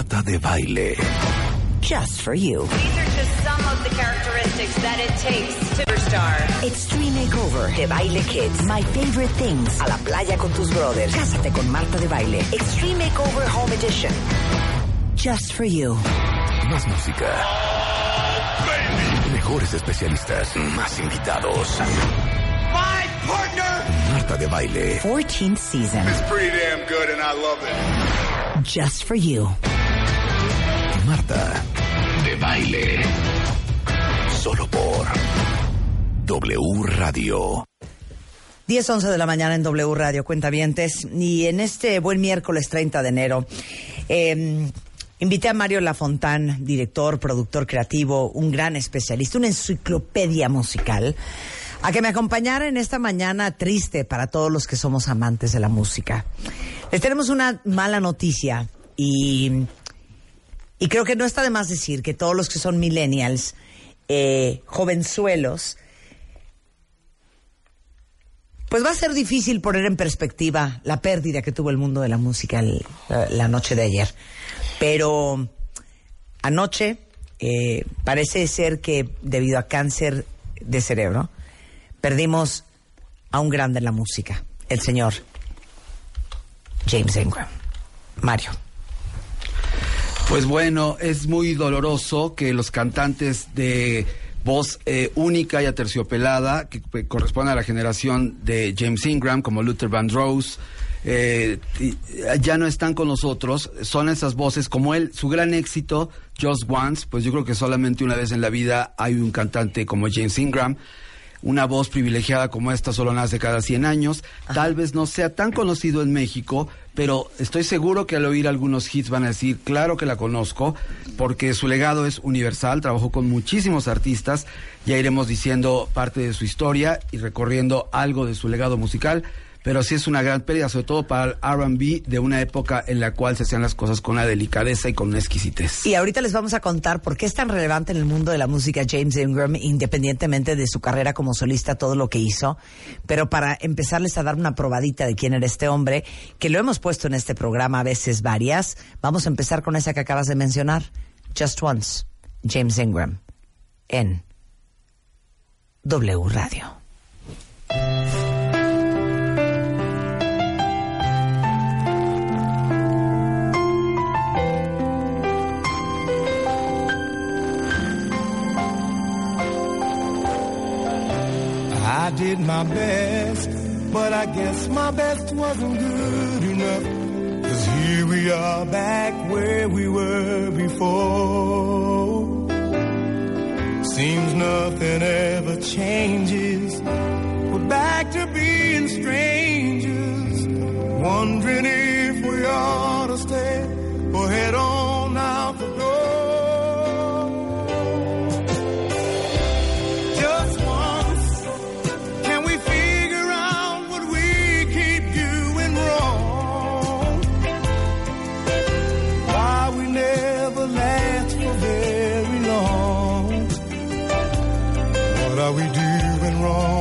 Marta de Baile. Just for you. These are just some of the characteristics that it takes to star. Extreme Makeover de Baile Kids. My Favorite Things. A la playa con tus brothers. Cásate con Marta de Baile. Extreme Makeover Home Edition. Just for you. Más música. Mejores especialistas. Más invitados. My partner Marta de Baile. 14th season. is pretty damn good and I love it. Just for you. Marta de Baile. Solo por W Radio. 10, 11 de la mañana en W Radio, Cuentavientes. Y en este buen miércoles 30 de enero, eh, invité a Mario Lafontán, director, productor creativo, un gran especialista, una enciclopedia musical, a que me acompañara en esta mañana triste para todos los que somos amantes de la música. Les tenemos una mala noticia y, y creo que no está de más decir que todos los que son millennials, eh, jovenzuelos, pues va a ser difícil poner en perspectiva la pérdida que tuvo el mundo de la música la noche de ayer. Pero anoche eh, parece ser que debido a cáncer de cerebro perdimos a un grande en la música, el señor James Ingram. Mario. Pues bueno, es muy doloroso que los cantantes de voz eh, única y aterciopelada, que, que corresponde a la generación de James Ingram, como Luther Vandross, eh, ya no están con nosotros. Son esas voces como él, su gran éxito, Just Once, pues yo creo que solamente una vez en la vida hay un cantante como James Ingram. Una voz privilegiada como esta solo nace cada 100 años. Tal vez no sea tan conocido en México, pero estoy seguro que al oír algunos hits van a decir, claro que la conozco, porque su legado es universal, trabajó con muchísimos artistas, ya iremos diciendo parte de su historia y recorriendo algo de su legado musical, pero sí es una gran pérdida, sobre todo para el RB de una época en la cual se hacían las cosas con una delicadeza y con una exquisitez. Y ahorita les vamos a contar por qué es tan relevante en el mundo de la música James Ingram, independientemente de su carrera como solista, todo lo que hizo. Pero para empezarles a dar una probadita de quién era este hombre, que lo hemos puesto en este programa a veces varias, vamos a empezar con esa que acabas de mencionar, Just Once, James Ingram, en W Radio. I did my best, but I guess my best wasn't good enough. Cause here we are back where we were before. Seems nothing ever changes. We're back to being strangers. Wondering if we ought to stay or head on out the door. We doing wrong?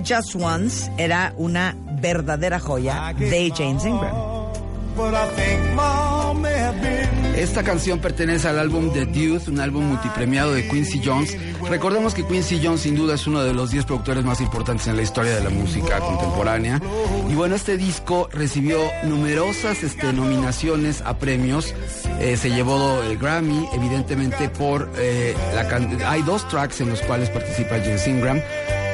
Just Once era una verdadera joya de James Ingram. Esta canción pertenece al álbum The Youth, un álbum multipremiado de Quincy Jones. Recordemos que Quincy Jones sin duda es uno de los 10 productores más importantes en la historia de la música contemporánea. Y bueno, este disco recibió numerosas este, nominaciones a premios. Eh, se llevó el Grammy, evidentemente por eh, la Hay dos tracks en los cuales participa James Ingram.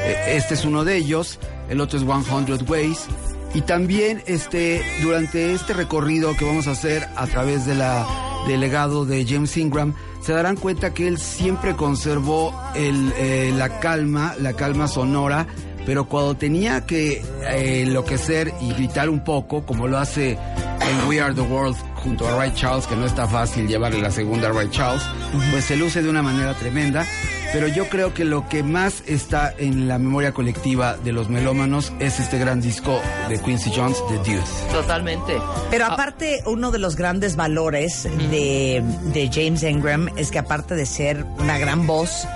Eh, este es uno de ellos, el otro es 100 Ways. Y también este, durante este recorrido que vamos a hacer a través de la, del legado de James Ingram, se darán cuenta que él siempre conservó el, eh, la calma, la calma sonora pero cuando tenía que eh, enloquecer y gritar un poco, como lo hace en We Are the World junto a Ray Charles, que no está fácil llevarle la segunda a Ray Charles, pues se luce de una manera tremenda. Pero yo creo que lo que más está en la memoria colectiva de los melómanos es este gran disco de Quincy Jones, The Deuce. Totalmente. Pero aparte, uno de los grandes valores de, de James Ingram es que aparte de ser una gran voz,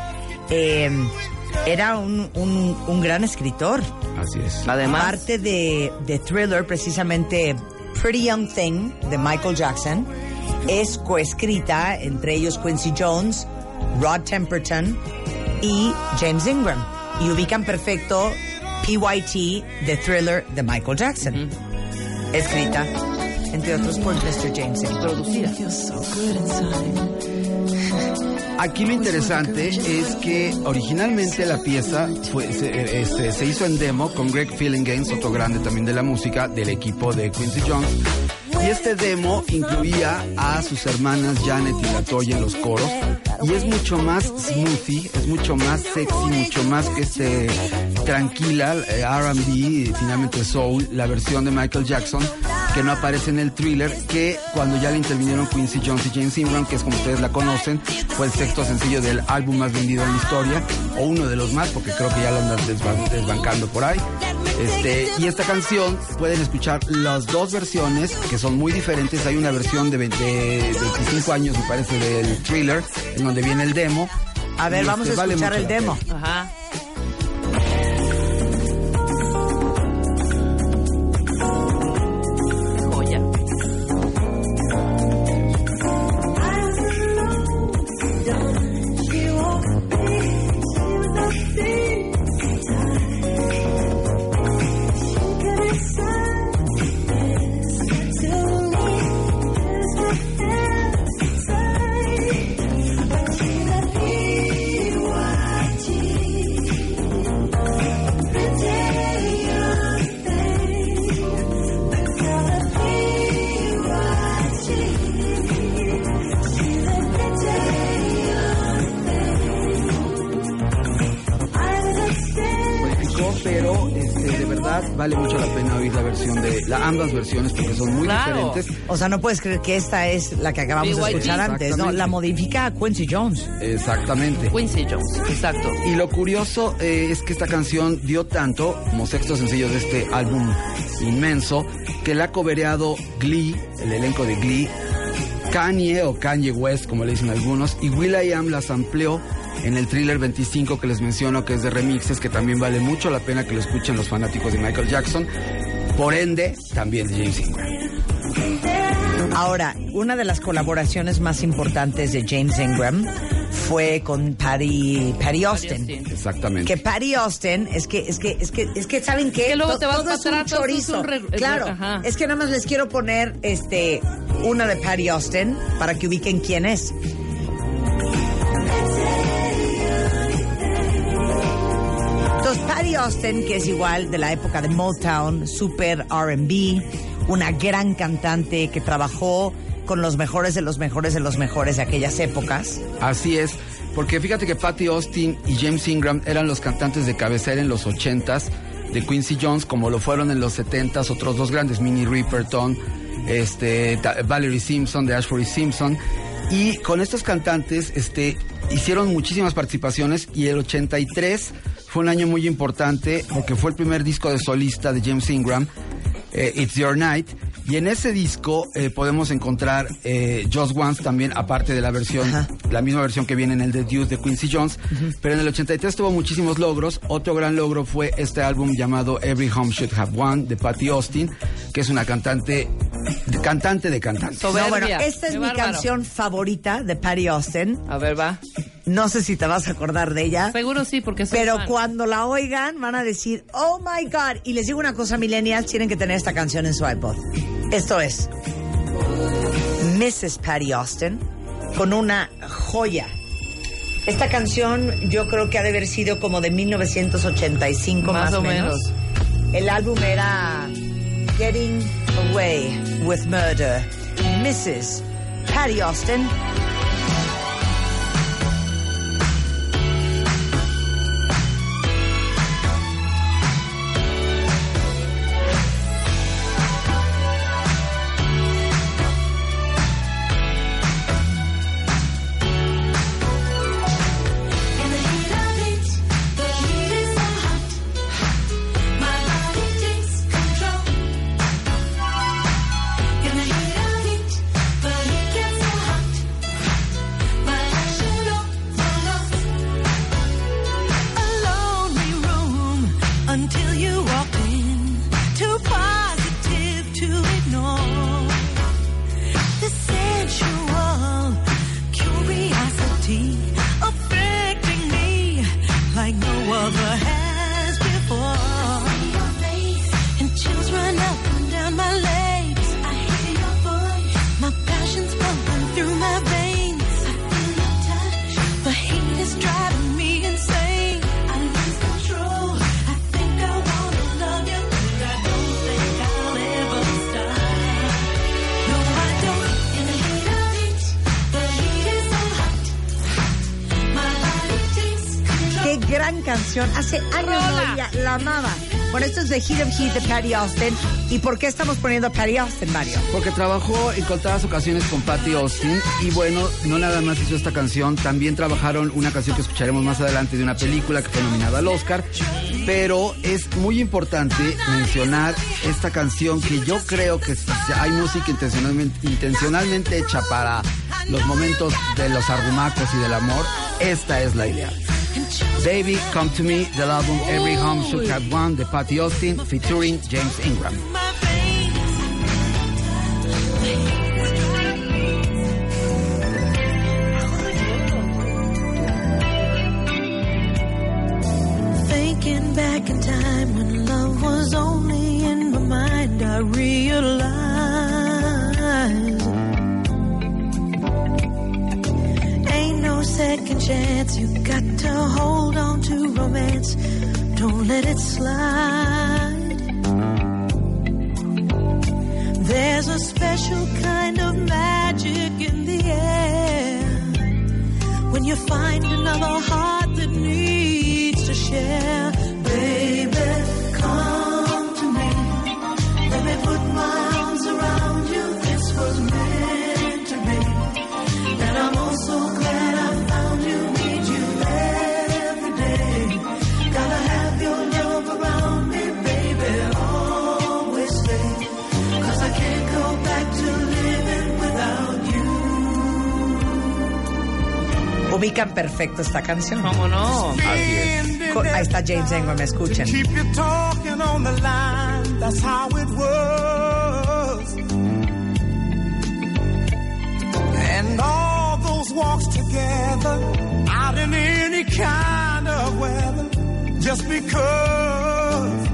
eh, era un, un- un gran escritor. Así es. Además, Parte de, de Thriller, precisamente Pretty Young Thing de Michael Jackson, es coescrita entre ellos Quincy Jones, Rod Temperton y James Ingram. Y ubican perfecto PYT de Thriller de Michael Jackson. Escrita, entre otros, por Mr. James Ingram. producida. Aquí lo interesante es que originalmente la pieza fue, se, este, se hizo en demo con Greg Games, otro grande también de la música, del equipo de Quincy Jones. Y este demo incluía a sus hermanas Janet y Latoya en los coros. Y es mucho más smoothie, es mucho más sexy, mucho más este, tranquila, eh, RB, finalmente soul, la versión de Michael Jackson, que no aparece en el thriller, que cuando ya le intervinieron Quincy Jones y James Ingram, que es como ustedes la conocen, fue el sexto sencillo del álbum más vendido en la historia, o uno de los más, porque creo que ya lo andan desban- desbancando por ahí. Este, y esta canción pueden escuchar las dos versiones, que son muy diferentes. Hay una versión de, 20 de 25 años, me parece, del thriller, en donde viene el demo. A ver, vamos a este, vale escuchar el demo. Ajá. La, ambas versiones porque son muy Claro. diferentes. O sea, no puedes creer que esta es la que acabamos de escuchar antes, ¿no? La modifica a Quincy Jones. Exactamente. Quincy Jones, exacto. Y lo curioso eh, es que esta canción dio tanto, como sexto sencillo de este álbum inmenso, que la ha cobereado Glee, el elenco de Glee, Kanye o Kanye West, como le dicen algunos, y Will.i.am las amplió en el thriller 25 que les menciono, que es de remixes, que también vale mucho la pena que lo escuchen los fanáticos de Michael Jackson. Por ende, también de James Ingram. Ahora, una de las colaboraciones más importantes de James Ingram fue con Patty, Patty Austin. Austin. Exactamente. Que Patty Austin, es que, es que, es que, es que, ¿saben qué? que luego te vas todo para es un es chorizo. un re- es- claro, ajá. es que nada más les quiero poner, este, una de Patty Austin para que ubiquen quién es. Que es igual de la época de Motown, super R&B, una gran cantante que trabajó con los mejores de los mejores de los mejores de aquellas épocas. Así es, porque fíjate que Patty Austin y James Ingram eran los cantantes de cabecera en los 80s de Quincy Jones, como lo fueron en los 70s otros dos grandes, Minnie Riperton, este, Valerie Simpson, de Ashbury Simpson. Y con estos cantantes este, hicieron muchísimas participaciones y el 83 fue un año muy importante porque fue el primer disco de solista de James Ingram, eh, It's Your Night. Y en ese disco eh, podemos encontrar eh, Just Once también, aparte de la versión, Ajá. la misma versión que viene en el The Deuce de Quincy Jones. Pero en el 83 tuvo muchísimos logros. Otro gran logro fue este álbum llamado Every Home Should Have One de Patty Austin, que es una cantante, de- cantante de cantantes. Soberbia. No, bueno, esta es Qué mi bárbaro. canción favorita de Patty Austin. A ver, va. No sé si te vas a acordar de ella. Seguro sí, porque soy Pero fan. cuando la oigan van a decir, oh my God. Y les digo una cosa, millennials, tienen que tener esta canción en su iPod. Esto es Mrs. Patty Austin con una joya. Esta canción yo creo que ha de haber sido como de 1985 más, Más o menos. El álbum era Getting Away with Murder. Mrs. Patty Austin. Canción. Hace años no Rola. oía, la amaba. Bueno, esto es The Heat of Heat de Patty Austin. ¿Y por qué estamos poniendo a Patty Austin, Mario? Porque trabajó en contadas ocasiones con Patty Austin y bueno, no nada más hizo esta canción, también trabajaron una canción que escucharemos más adelante de una película que fue nominada al Oscar, pero es muy importante mencionar esta canción que yo creo que si hay música intencionalmente, intencionalmente hecha para los momentos de los arrumacos y del amor, esta es la idea. Baby, Come to Me, del álbum Every Home Should Have One de Patty Austin, featuring James Ingram. Romance. Don't let it slide. There's a special kind of magic in the air when you find another heart that needs to share. Ubican perfecto esta canción. ¿Cómo no? Co- Ahí está James Ingram, escuchen. Keep you talking on the line, that's how it was. And all those walks together, out in any kind of weather, just because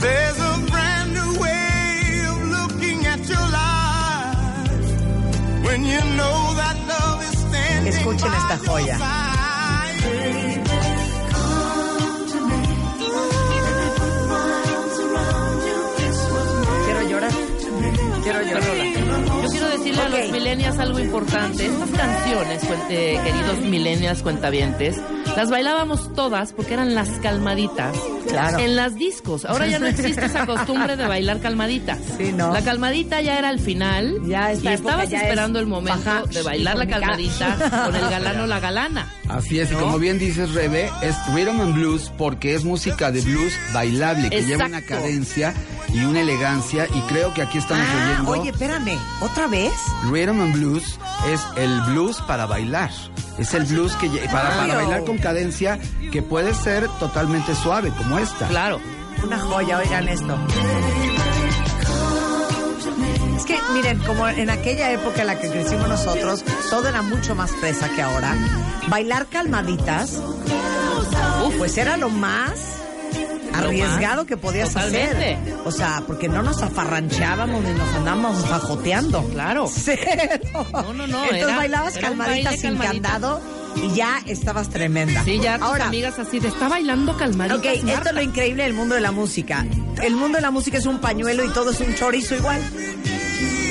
there's a brand new way of looking at your life. When you know Escuchen esta joya. Quiero llorar. Quiero llorar. Yo quiero decirle a los millennials algo importante. Estas canciones, eh, queridos millennials cuentavientes, las bailábamos todas porque eran las calmaditas. Claro. En las discos. Ahora ya no existe esa costumbre de bailar calmadita. Sí, ¿no? La calmadita ya era al final. Ya y estabas ya es esperando el momento baja de bailar la calmadita con el galano o la galana. Así es, y como bien dices, Rebe, es rhythm and blues porque es música de blues bailable, que lleva una cadencia y una elegancia, y creo que aquí estamos Ah, oyendo oye, espérame. ¿Otra vez? rhythm and blues es el blues para bailar. Es el blues que para, para bailar con cadencia que puede ser totalmente suave, como esta. Claro. Una joya, oigan esto. Es que, miren, como en aquella época en la que crecimos nosotros, todo era mucho más fresa que ahora. Bailar calmaditas, uf, pues era lo más arriesgado que podías Totalmente. hacer. O sea, porque no nos afarranchábamos ni nos andábamos fajoteando. Claro. Cero. No, no, no, Entonces era- bailabas era baile sin calmadita. candado y ya estabas tremenda. Sí, ya tus Ahora, amigas así de está bailando calmadita. Ok, esto es lo increíble del mundo de la música. El mundo de la música es un pañuelo y todo es un chorizo igual.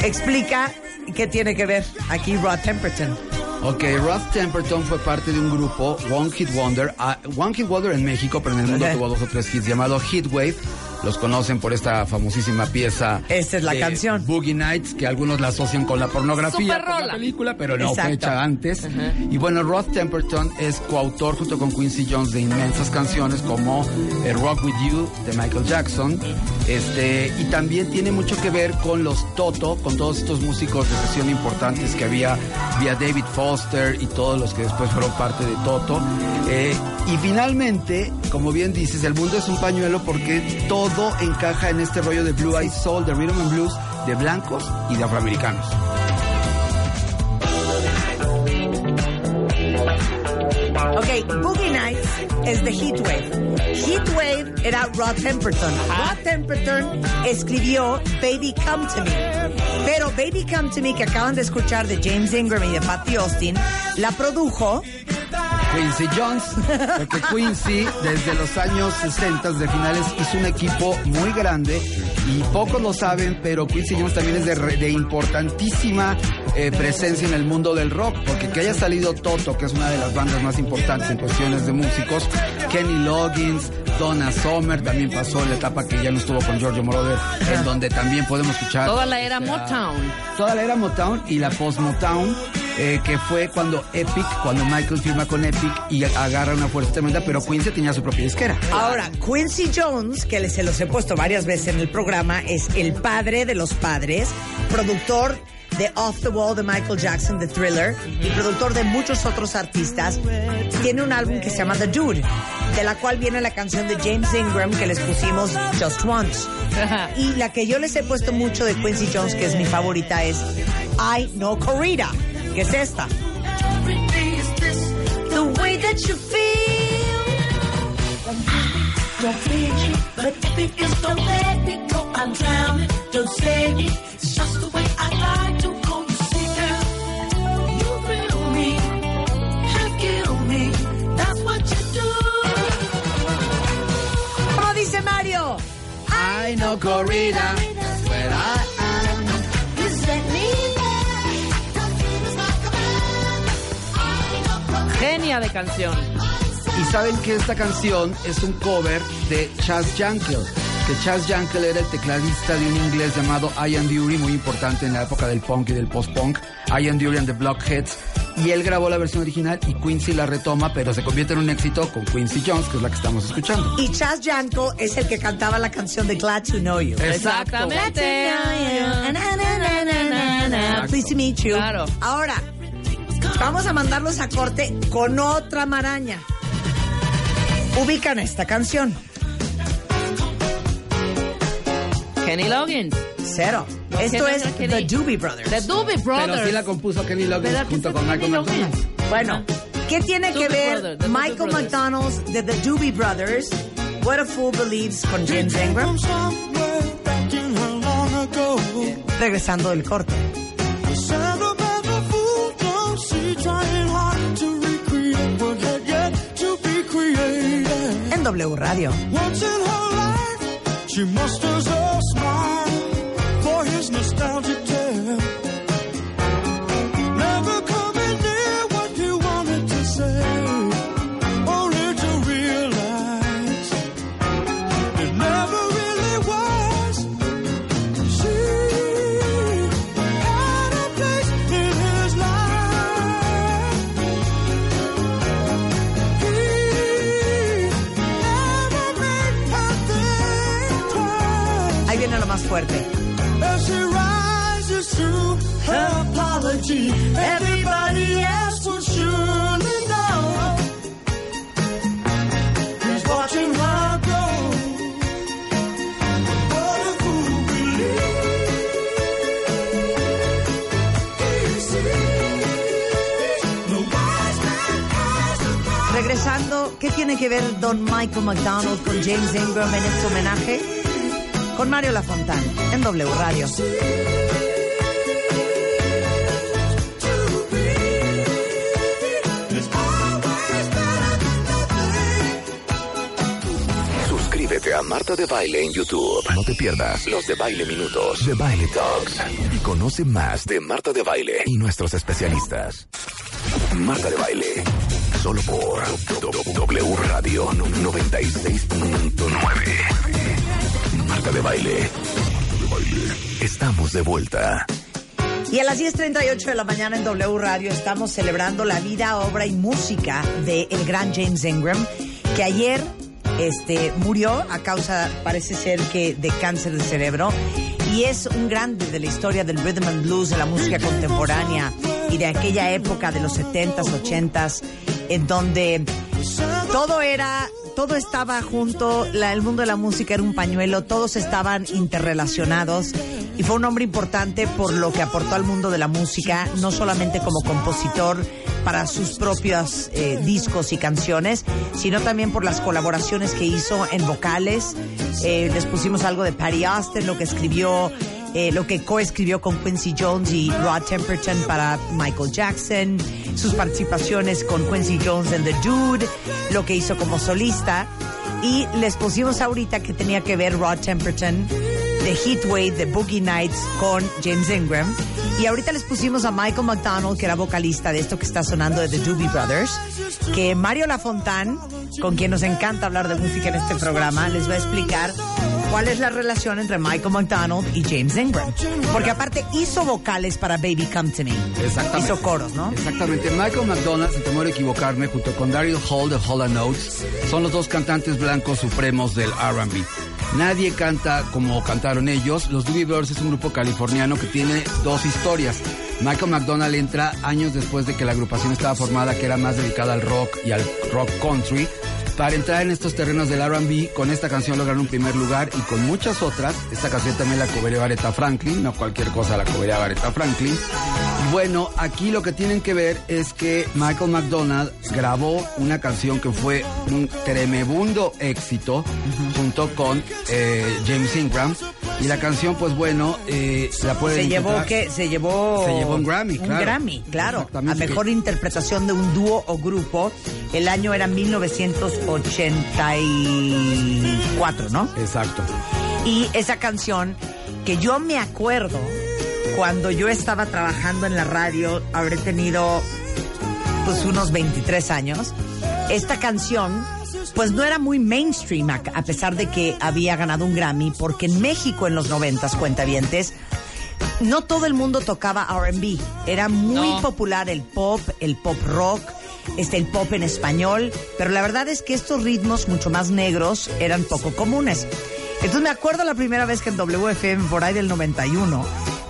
Explica qué tiene que ver aquí Rod Temperton. Ok, Rod Temperton fue parte de un grupo, One Hit Wonder, ah, One Hit Wonder en México, pero en el mundo Ajá. tuvo dos o tres hits, llamado Heatwave. Los conocen por esta famosísima pieza. Esta es la de canción. Boogie Nights, que algunos la asocian con la pornografía, Super por la rola. película, pero no Exacto. fue hecha antes. Y bueno, Rod Temperton es coautor junto con Quincy Jones de inmensas canciones como eh, Rock With You de Michael Jackson. Este, y también tiene mucho que ver con los Toto, con todos estos músicos de sesión importantes que había, vía David Foster y todos los que después fueron parte de Toto. Eh, y finalmente, como bien dices, el mundo es un pañuelo porque todo encaja en este rollo de Blue Eyed Soul, de Rhythm and Blues, de blancos y de afroamericanos. Ok, Boogie Nights es de Heatwave. Heatwave era Rod Temperton. Rod Temperton escribió Baby Come to Me. Pero Baby Come to Me, que acaban de escuchar de James Ingram y de Patty Austin, la produjo Quincy Jones, porque Quincy desde los años 60 de finales hizo un equipo muy grande y pocos lo saben, pero Quincy Jones también es de, de importantísima eh, presencia en el mundo del rock, porque que haya salido Toto, que es una de las bandas más importantes en cuestiones de músicos, Kenny Loggins, Donna Summer, también pasó la etapa que ya no estuvo con Giorgio Moroder, en donde también podemos escuchar... Toda la era o sea, Motown. Toda la era Motown y la post-Motown, eh, que fue cuando Epic, cuando Michael firma con Epic y agarra una fuerza tremenda, pero Quincy tenía su propia disquera. Ahora, Quincy Jones, que se los he puesto varias veces en el programa, es el padre de los padres, productor de Off the Wall de Michael Jackson, de Thriller, y productor de muchos otros artistas. Tiene un álbum que se llama The Dude, de la cual viene la canción de James Ingram que les pusimos Just Once. Y la que yo les he puesto mucho de Quincy Jones, que es mi favorita, es I Know Corrida, que es esta. The way that you feel. Don't feel Genia de canción. Y saben que esta canción es un cover de Chas Jankel, que Chas Jankel era el tecladista de un inglés llamado Ian Dury, muy importante en la época del punk y del post-punk, Ian Dury and the Blockheads, y él grabó la versión original y Quincy la retoma, pero se convierte en un éxito con Quincy Jones, que es la que estamos escuchando. Y Chas Janko es el que cantaba la canción de Glad to Know You. Exactamente. Pleased to meet you. Claro. Ahora, vamos a mandarlos a corte con otra maraña. Ubican esta canción. Kenny Loggins. Cero. Esto Kenny- es Kenny- The Doobie Brothers. The Doobie Brothers. Pero sí la compuso Kenny Loggins ¿Verdad que junto con Michael? McDonald. Bueno, ¿qué tiene que Doobie ver Brothers, The Doobie Michael. McDonald's de The Doobie Brothers, What a Fool Believes con James Ingram? Regresando del corte. W Radio. Apology, everybody else will surely know. He's watching her grow. What a fool believes. Regresando, ¿qué tiene que ver Don Michael McDonald con James Ingram en este homenaje? Con Mario Lafontán, en W Radio. Suscríbete a Marta de Baile en YouTube. No te pierdas los de Baile Minutos, de Baile Talks. Y conoce más de Marta de Baile y nuestros especialistas. Marta de Baile, solo por W Radio 96.9. Marta de Baile. Estamos de vuelta. Y a las 10.38 de la mañana en W Radio estamos celebrando la vida, obra y música del el gran James Ingram, que ayer este, murió a causa, parece ser que, de cáncer de cerebro. Y es un grande de la historia del rhythm and blues, de la música contemporánea y de aquella época de los 70s, 80s, en donde todo era, todo estaba junto, el mundo de la música era un pañuelo, todos estaban interrelacionados y fue un hombre importante por lo que aportó al mundo de la música, no solamente como compositor para sus propios eh, discos y canciones, sino también por las colaboraciones que hizo en vocales. Eh, les pusimos algo de Patty Austin, lo que escribió eh, lo que coescribió con Quincy Jones y Rod Temperton para Michael Jackson, sus participaciones con Quincy Jones en The Dude, lo que hizo como solista. Y les pusimos ahorita que tenía que ver Rod Temperton de Heatwave, de Boogie Nights con James Ingram. Y ahorita les pusimos a Michael McDonald, que era vocalista de esto que está sonando de The Doobie Brothers, que Mario Lafontán, con quien nos encanta hablar de música en este programa, les va a explicar cuál es la relación entre Michael McDonald y James Ingram. Porque aparte hizo vocales para Baby Come to Me. Exactamente. Hizo coros, ¿no? Exactamente. Michael McDonald, sin temor a equivocarme, junto con Daryl Hall de Hall Notes, son los dos cantantes blancos supremos del R&B. Nadie canta como cantaron ellos. Los Doobie Brothers es un grupo californiano que tiene dos historias. Michael McDonald entra años después de que la agrupación estaba formada, que era más dedicada al rock y al rock country. Para entrar en estos terrenos del R&B, con esta canción lograron un primer lugar y con muchas otras. Esta canción también la cobereó Aretha Franklin, no cualquier cosa la cobereaba Aretha Franklin. Y bueno, aquí lo que tienen que ver es que Michael McDonald grabó una canción que fue un tremebundo éxito junto con eh, James Ingram. Y la canción, pues bueno, eh, la pueden Se llevó que se llevó Se llevó un Grammy, un claro. Grammy, claro, a mejor interpretación de un dúo o grupo. El año era 1984, ¿no? Exacto. Y esa canción que yo me acuerdo cuando yo estaba trabajando en la radio, habré tenido pues unos 23 años. Esta canción pues no era muy mainstream a, pesar de que había ganado un Grammy porque en México en los 90s cuentavientes no todo el mundo tocaba R&B. Era muy No. popular el pop, el pop rock, este, el pop en español, pero la verdad es que estos ritmos mucho más negros eran poco comunes. Entonces me acuerdo la primera vez que en WFM, por ahí del 91,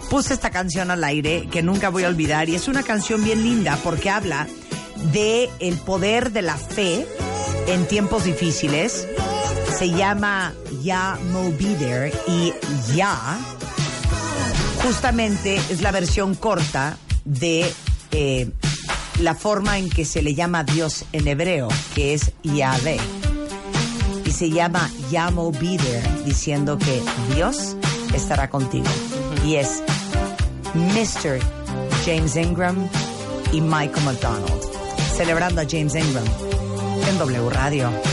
puse esta canción al aire que nunca voy a olvidar y es una canción bien linda porque habla de el poder de la fe en tiempos difíciles. Se llama Ya Mo Be There y Ya justamente es la versión corta de eh, la forma en que se le llama a Dios en hebreo, que es Yahvé. Y se llama Yamo Be There, diciendo que Dios estará contigo. Y es Mr. James Ingram y Michael McDonald, celebrando a James Ingram W Radio.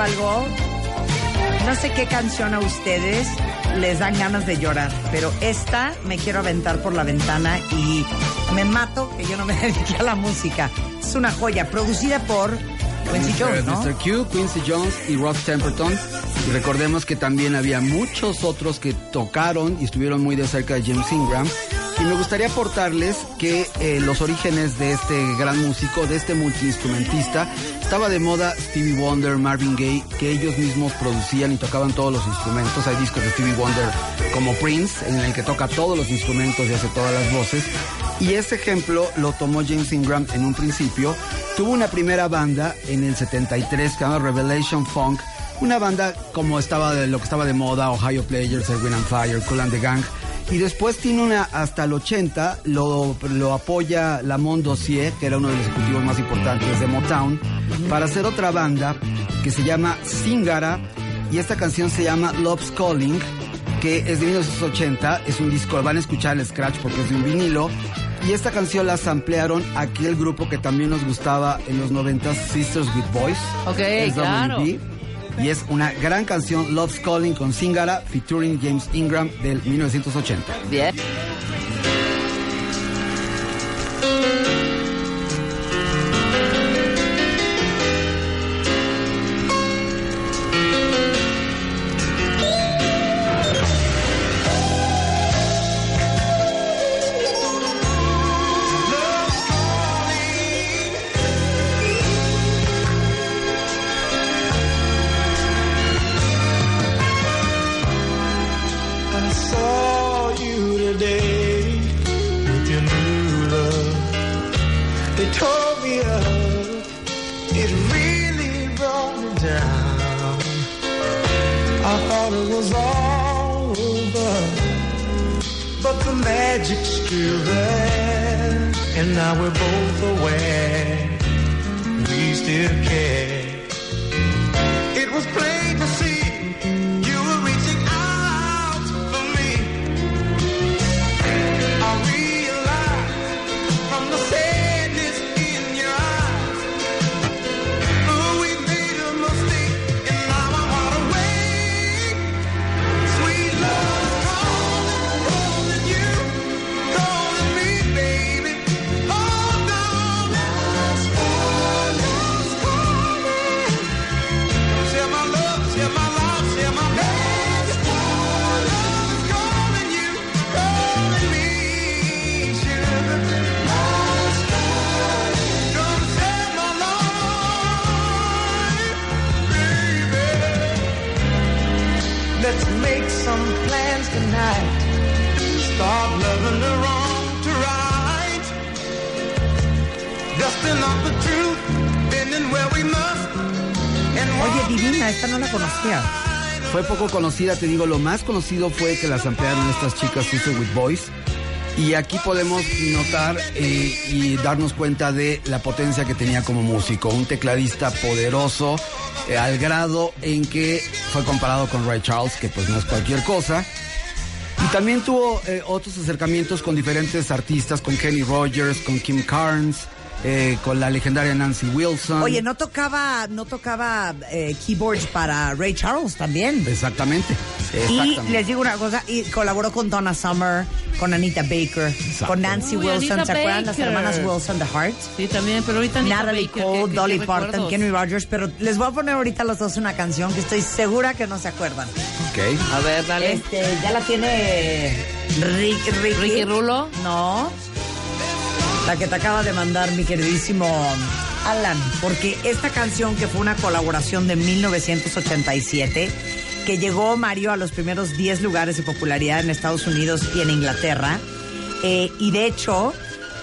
Algo, no sé qué canción a ustedes les dan ganas de llorar, pero esta me quiero aventar por la ventana y me mato que yo no me dediqué a la música. Es una joya, producida por Quincy Jones, ¿no? Mr. Q, Quincy Jones y Ross Temperton. Y recordemos que también había muchos otros que tocaron y estuvieron muy de cerca de James Ingram. Y me gustaría aportarles que eh, los orígenes de este gran músico, de este multiinstrumentista, estaba de moda Stevie Wonder, Marvin Gaye, que ellos mismos producían y tocaban todos los instrumentos. Hay discos de Stevie Wonder como Prince, en el que toca todos los instrumentos y hace todas las voces. Y ese ejemplo lo tomó James Ingram en un principio. Tuvo una primera banda en el 73 que se llama Revelation Funk. Una banda como estaba lo que estaba de moda, Ohio Players, Erwin and Fire, Cool and the Gang. Y después tiene una, hasta el 80, lo, lo apoya Lamont Dossier, que era uno de los ejecutivos más importantes de Motown, para hacer otra banda que se llama Singara. Y esta canción se llama Love's Calling, que es de 1980. Es un disco, van a escuchar el scratch porque es de un vinilo. Y esta canción la samplearon aquí el grupo que también nos gustaba en los 90 Sisters with Boys. Ok, SWB. claro. Y es una gran canción, Love's Calling con Singara, featuring James Ingram del 1980. Bien. The magic's still there. And now we're both aware we still care. It was plain to see divina, esta no la conocía. Fue poco conocida, te digo, lo más conocido fue que las ampliaron estas chicas Sister with Boys. Y aquí podemos notar eh, y darnos cuenta de la potencia que tenía como músico. Un tecladista poderoso, eh, al grado en que fue comparado con Ray Charles, que pues no es cualquier cosa. Y también tuvo eh, otros acercamientos con diferentes artistas, con Kenny Rogers, con Kim Carnes, eh, con la legendaria Nancy Wilson. Oye, no tocaba, no tocaba eh, keyboards para Ray Charles también. Exactamente. Y les digo una cosa, y colaboró con Donna Summer, con Anita Baker, con Nancy Uy, Wilson, Anita ¿se acuerdan? Las hermanas Wilson, The Heart. Sí, también, pero ahorita Anita Natalie Baker, Cole, Dolly Parton. Kenny Rogers, pero les voy a poner ahorita a los dos una canción que estoy segura que no se acuerdan. Ok. A ver, dale. Este, ya la tiene Rick, Ricky. Ricky Rulo. No. La que te acaba de mandar mi queridísimo Alan, porque esta canción que fue una colaboración de 1987, que llegó Mario a los primeros 10 lugares de popularidad en Estados Unidos y en Inglaterra, eh, y de hecho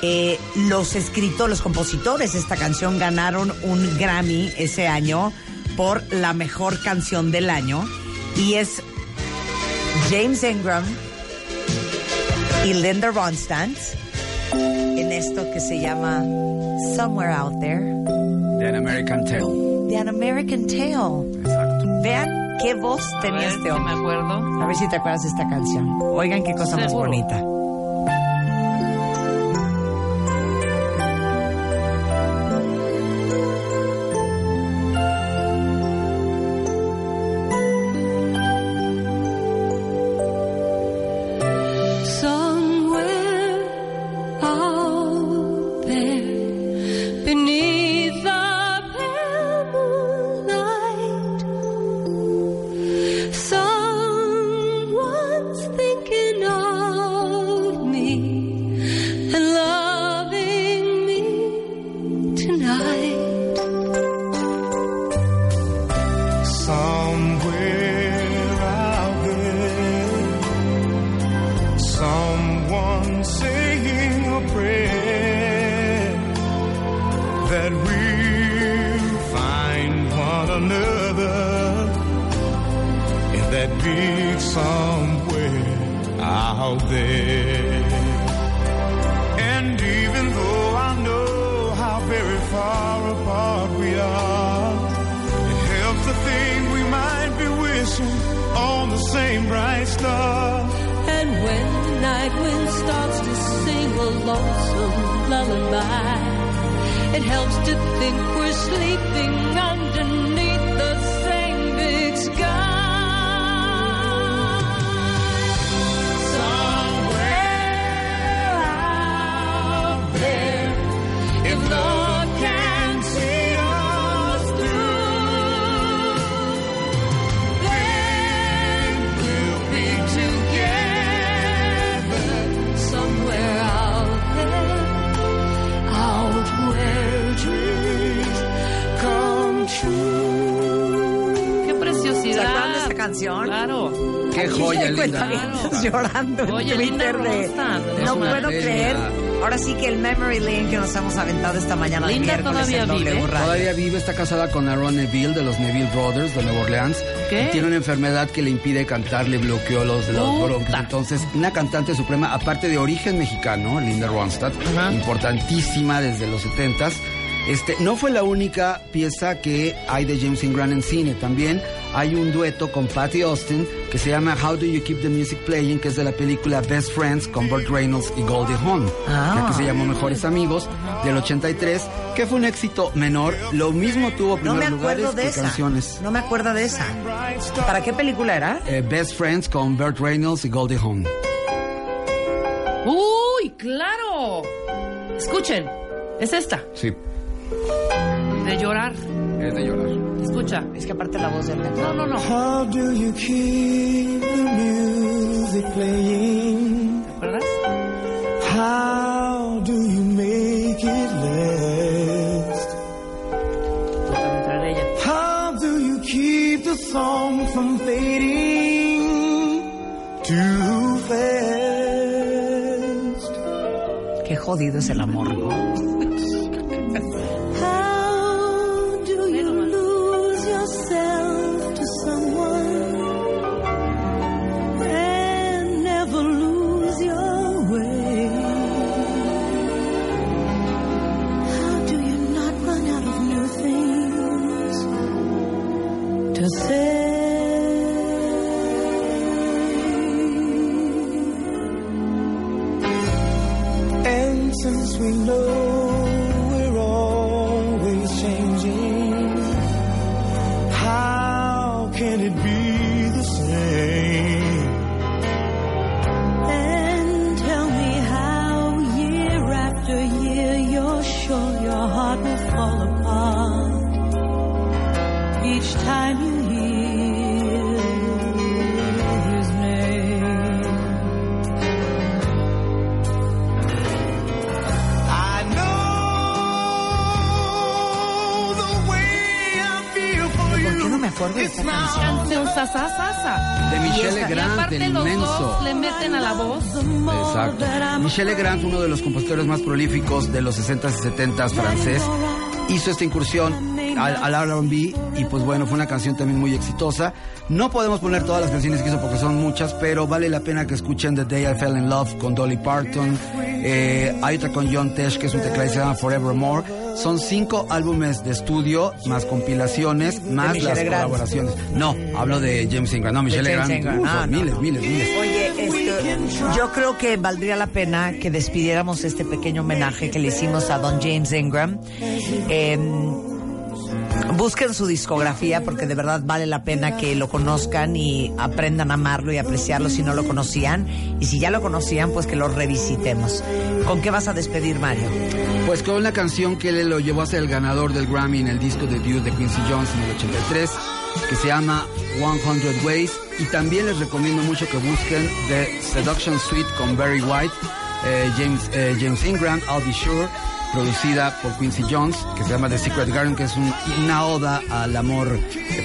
eh, los escritores, los compositores de esta canción ganaron un Grammy ese año por la mejor canción del año, y es James Ingram y Linda Ronstadt en esto que se llama Somewhere Out There, The An American Tale. The An American Tale. Exacto. Vean qué voz tenía ver, este si me hombre. acuerdo. A ver si te acuerdas de esta canción. Oigan qué cosa más bonita. Lullaby, it helps to think we're sleeping underneath canción? Claro. Qué joya linda. cuentavientes llorando en Oye, Twitter Linda de... Ronstadt, No puedo creer. Ahora sí que el memory lane que nos hemos aventado esta mañana de Linda miércoles todavía en W vive. Radio. Todavía vive, está casada con Aaron Neville de los Neville Brothers de Nueva Orleans. ¿Qué? Y tiene una enfermedad que le impide cantar, le bloqueó los, los bronquios. Entonces, una cantante suprema, aparte de origen mexicano, Linda Ronstadt, Ajá. importantísima desde los 70s. Este, no fue la única pieza que hay de James Ingram en cine. También hay un dueto con Patty Austin que se llama How Do You Keep the Music Playing, que es de la película Best Friends con Burt Reynolds y Goldie Hawn, Ah. que se llamó Mejores Amigos, del 83, que fue un éxito menor. Lo mismo tuvo No primeros me acuerdo lugares de que esa. canciones. No me acuerdo de esa. ¿Para qué película era? Eh, Best Friends con Burt Reynolds y Goldie Hawn. ¡Uy, claro! Escuchen, es esta, Sí, de llorar. es de llorar. Escucha. Es que aparte la voz del No, no, no. How do you keep the music playing? ¿Te acuerdas? How do you make it last? Ella. How do you keep the song from fading too fast? Qué jodido es el amor, ¿no? Each time you hear his name. I know the way I feel for ¿Por you. qué no me acuerdo de esta canción? Canción sasa, sasa. De Michelle Legrand, del los inmenso. dos le meten a la voz. Exacto. Michel Legrand, uno de los compositores más prolíficos de los 60s y 70s francés, hizo esta incursión al, al R&B y pues bueno, fue una canción también muy exitosa. No podemos poner todas las canciones que hizo porque son muchas, pero vale la pena que escuchen The Day I Fell in Love con Dolly Parton. Eh, hay otra con John Tesh que es un tecladista que se llama Forevermore. Son cinco álbumes de estudio, más compilaciones, más las colaboraciones. No, hablo de James Ingram. No, Michelle Legrand. Ingram. uh, Ah, no, miles, no. miles, miles. Oye, este, yo creo que valdría la pena que despidiéramos este pequeño homenaje que le hicimos a Don James Ingram. Eh, busquen su discografía porque de verdad vale la pena que lo conozcan y aprendan a amarlo y apreciarlo si no lo conocían. Y si ya lo conocían, pues que lo revisitemos. ¿Con qué vas a despedir, Mario? Pues con una canción que le lo llevó a ser el ganador del Grammy en el disco de Dude de Quincy Jones en el 83. que se llama 100 Ways. Y también les recomiendo mucho que busquen The Seduction Suite con Barry White, eh, James, eh, James Ingram, I'll Be Sure, producida por Quincy Jones, que se llama The Secret Garden, que es un- una oda al amor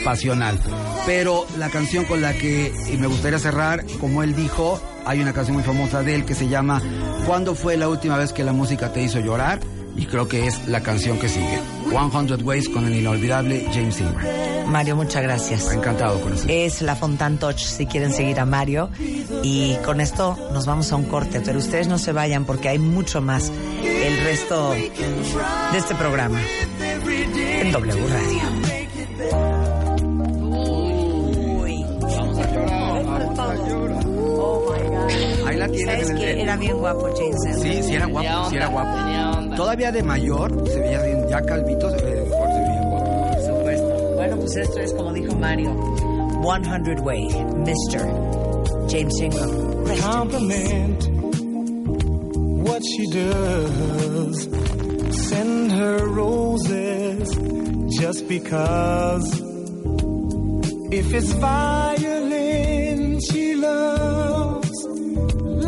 pasional. Pero la canción con la que y me gustaría cerrar, como él dijo, hay una canción muy famosa de él que se llama ¿Cuándo fue la última vez que la música te hizo llorar? Y creo que es la canción que sigue. 100 Ways con el inolvidable James Ingram. Mario, muchas gracias. Encantado con eso. Es la Fontan Touch si quieren seguir a Mario. Y con esto nos vamos a un corte, pero ustedes no se vayan porque hay mucho más resto de este programa en W Radio. Ahí la tienen ¿Sabes que era bien guapo James? Sí, sí era guapo, sí era guapo. Todavía de mayor, se veía bien, ya calvito, se veía, veía guapo. Por supuesto. Bueno, pues esto es como dijo Mario. 100 Way, Mr. James Ingram. Compliment what she does. Send her roses just because. If it's violin she loves,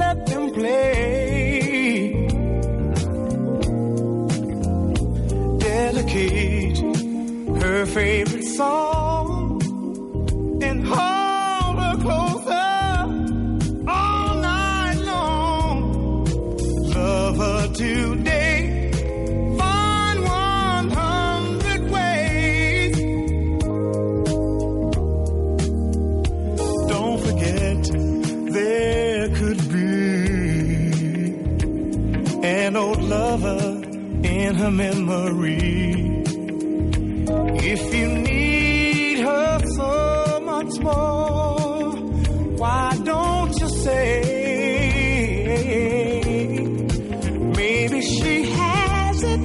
let them play. Delicate, her favorite song, her memory. If you need her so much more, why don't you say maybe she has it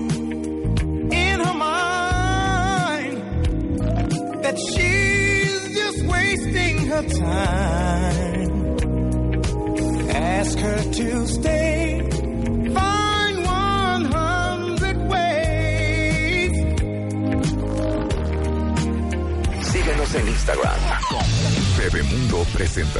in her mind that she's just wasting her time? Ask her to stay. En Instagram. Bebemundo presenta.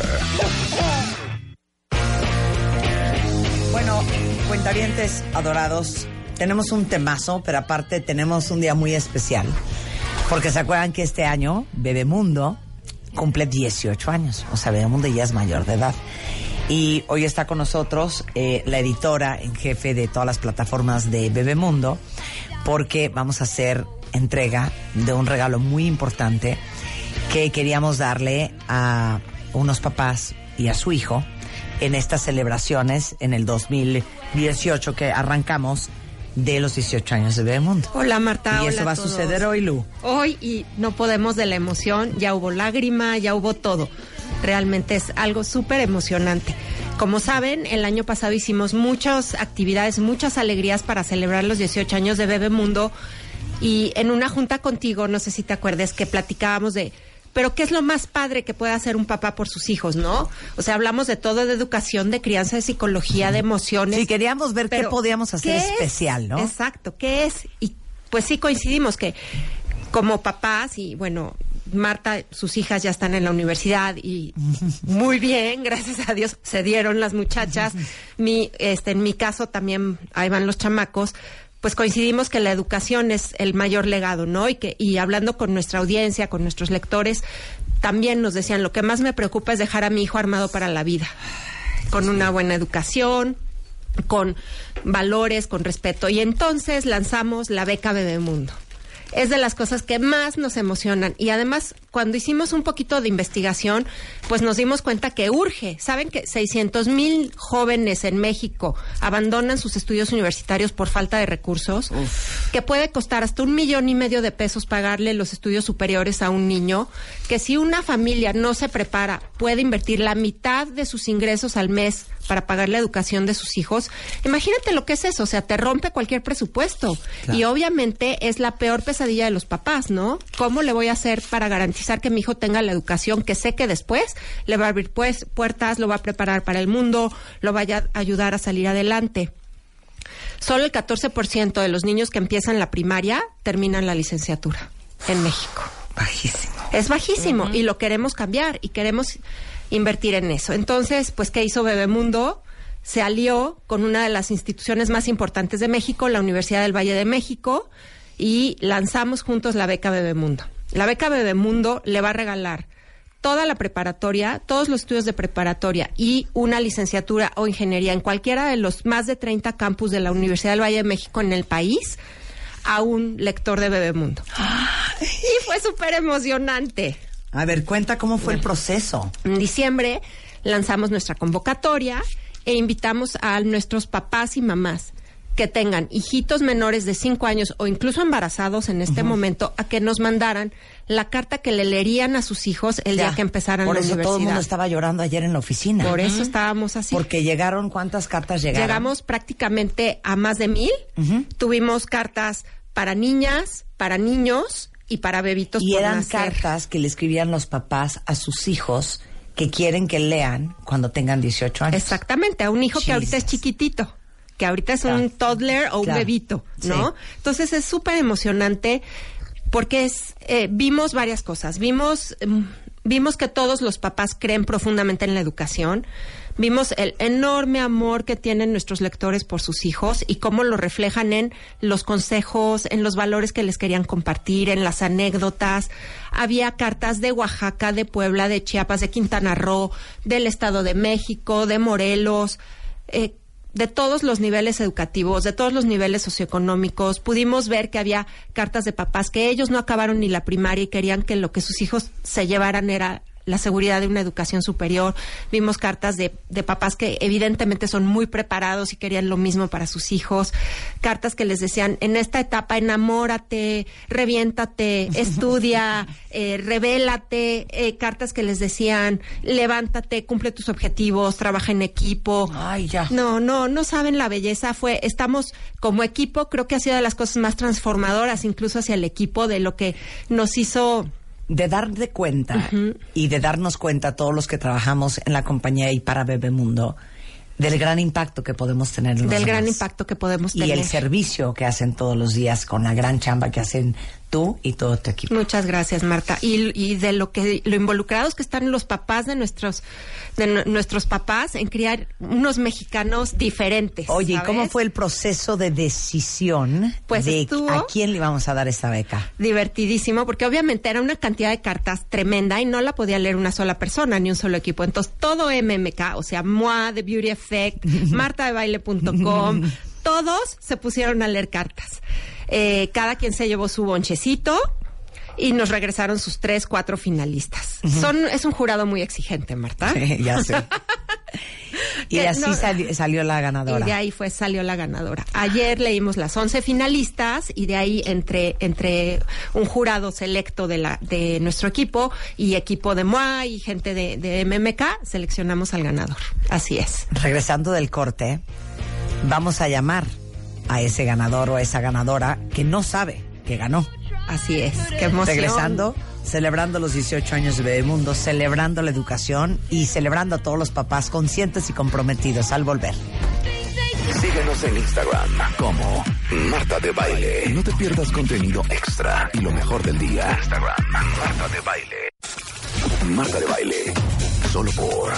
Bueno, cuentavientes adorados, tenemos un temazo, pero aparte tenemos un día muy especial. Porque se acuerdan que este año Bebemundo cumple 18 años. O sea, Bebemundo ya es mayor de edad. Y hoy está con nosotros eh, la editora en jefe de todas las plataformas de Bebemundo, porque vamos a hacer entrega de un regalo muy importante que queríamos darle a unos papás y a su hijo en estas celebraciones en el 2018 que arrancamos de los 18 años de Bebemundo. Hola Marta, Y hola eso va a todos. suceder hoy, Lu. Hoy y no podemos de la emoción, ya hubo lágrima, ya hubo todo. Realmente es algo súper emocionante. Como saben, el año pasado hicimos muchas actividades, muchas alegrías para celebrar los 18 años de Bebemundo y en una junta contigo, no sé si te acuerdas, que platicábamos de, pero ¿qué es lo más padre que puede hacer un papá por sus hijos, no? O sea, hablamos de todo, de educación, de crianza, de psicología, de emociones. Sí, queríamos ver qué podíamos hacer ¿qué es? especial, ¿no? Exacto, ¿qué es? Y pues sí coincidimos que como papás y bueno, Marta, sus hijas ya están en la universidad y muy bien, gracias a Dios, se dieron las muchachas. Mi, este, en mi caso también ahí van los chamacos. Pues coincidimos que la educación es el mayor legado, ¿no? Y que y hablando con nuestra audiencia, con nuestros lectores, también nos decían lo que más me preocupa es dejar a mi hijo armado para la vida, con una buena educación, con valores, con respeto. Y entonces lanzamos la beca Bebemundo. Es de las cosas que más nos emocionan. Y además, cuando hicimos un poquito de investigación, pues nos dimos cuenta que urge. Saben que 600 mil jóvenes en México abandonan sus estudios universitarios por falta de recursos, que puede costar hasta un millón y medio de pesos pagarle los estudios superiores a un niño, que si una familia no se prepara, puede invertir la mitad de sus ingresos al mes para pagar la educación de sus hijos. Imagínate lo que es eso, o sea, te rompe cualquier presupuesto. Y obviamente es la peor pesadilla de los papás, ¿no? ¿Cómo le voy a hacer para garantizar que mi hijo tenga la educación que sé que después le va a abrir pues, puertas, lo va a preparar para el mundo, lo vaya a ayudar a salir adelante? Solo el 14% de los niños que empiezan la primaria terminan la licenciatura en México. Bajísimo. Es bajísimo y lo queremos cambiar y queremos invertir en eso. Entonces, pues, ¿qué hizo Bebemundo? Se alió con una de las instituciones más importantes de México, la Universidad del Valle de México, y lanzamos juntos la beca Bebemundo. La beca Bebemundo le va a regalar toda la preparatoria, todos los estudios de preparatoria y una licenciatura o ingeniería en cualquiera de los más de 30 campus de la Universidad del Valle de México en el país a un lector de Bebemundo. Y fue súper emocionante. A ver, cuenta cómo fue el proceso. En diciembre lanzamos nuestra convocatoria e invitamos a nuestros papás y mamás que tengan hijitos menores de 5 años o incluso embarazados en este momento a que nos mandaran la carta que le leerían a sus hijos el Ya. día que empezaran Por la eso todo el mundo universidad. estaba llorando ayer en la oficina. Por eso estábamos así. Porque llegaron, ¿cuántas cartas llegaron? Llegamos prácticamente a más de mil. Tuvimos cartas para niñas, para niños y para bebitos Y por eran nacer. cartas que le escribían los papás a sus hijos que quieren que lean cuando tengan 18 años. Exactamente, a un hijo que ahorita es chiquitito, que ahorita es Claro. un toddler o un Claro. bebito, Sí. ¿no? Entonces es súper emocionante porque es, eh, vimos varias cosas. Vimos, mm, vimos que todos los papás creen profundamente en la educación. Vimos el enorme amor que tienen nuestros lectores por sus hijos y cómo lo reflejan en los consejos, en los valores que les querían compartir, en las anécdotas. Había cartas de Oaxaca, de Puebla, de Chiapas, de Quintana Roo, del Estado de México, de Morelos. eh, de todos los niveles educativos, de todos los niveles socioeconómicos. Pudimos ver que había cartas de papás que ellos no acabaron ni la primaria y querían que lo que sus hijos se llevaran era la seguridad de una educación superior. Vimos cartas de, de papás que evidentemente son muy preparados y querían lo mismo para sus hijos. Cartas que les decían, en esta etapa enamórate, reviéntate, estudia, eh, revélate. Eh, cartas que les decían, levántate, cumple tus objetivos, trabaja en equipo. Ay, ya. No, no, no saben la belleza. Fue, estamos como equipo, creo que ha sido de las cosas más transformadoras, incluso hacia el equipo, de lo que nos hizo. De dar de cuenta y de darnos cuenta todos los que trabajamos en la compañía y para Bebemundo del gran impacto que podemos tener en los del gran impacto que podemos y tener. el servicio que hacen todos los días con la gran chamba que hacen tú y todo tu equipo. Muchas gracias, Marta. Y, y de lo que lo involucrados que están los papás de nuestros de nu- nuestros papás en criar unos mexicanos diferentes. Oye, ¿y ¿sabes? cómo fue el proceso de decisión Pues de estuvo- a quién le íbamos a dar esta beca? divertidísimo porque obviamente era una cantidad de cartas tremenda y no la podía leer una sola persona ni un solo equipo. Entonces todo MMK, o sea, MOA, The Beauty Effect, martadebaile.com, todos se pusieron a leer cartas. Eh, cada quien se llevó su bonchecito y nos regresaron sus tres, cuatro finalistas. Son, es un jurado muy exigente, Marta. ya sé. y así no- sali- salió la ganadora. Y de ahí fue, salió la ganadora. Ayer leímos las 11 finalistas y de ahí entre, entre un jurado selecto de la, de nuestro equipo y equipo de MOA y gente de, de MMK, seleccionamos al ganador. Así es. Regresando del corte, vamos a llamar a ese ganador o a esa ganadora que no sabe que ganó. Así es. Qué emoción. Regresando, celebrando los 18 años de Bebemundo, celebrando la educación y celebrando a todos los papás conscientes y comprometidos al volver. Síguenos en Instagram como Marta de Baile. No te pierdas contenido extra y lo mejor del día. Instagram, Marta de Baile. Marta de Baile. Solo por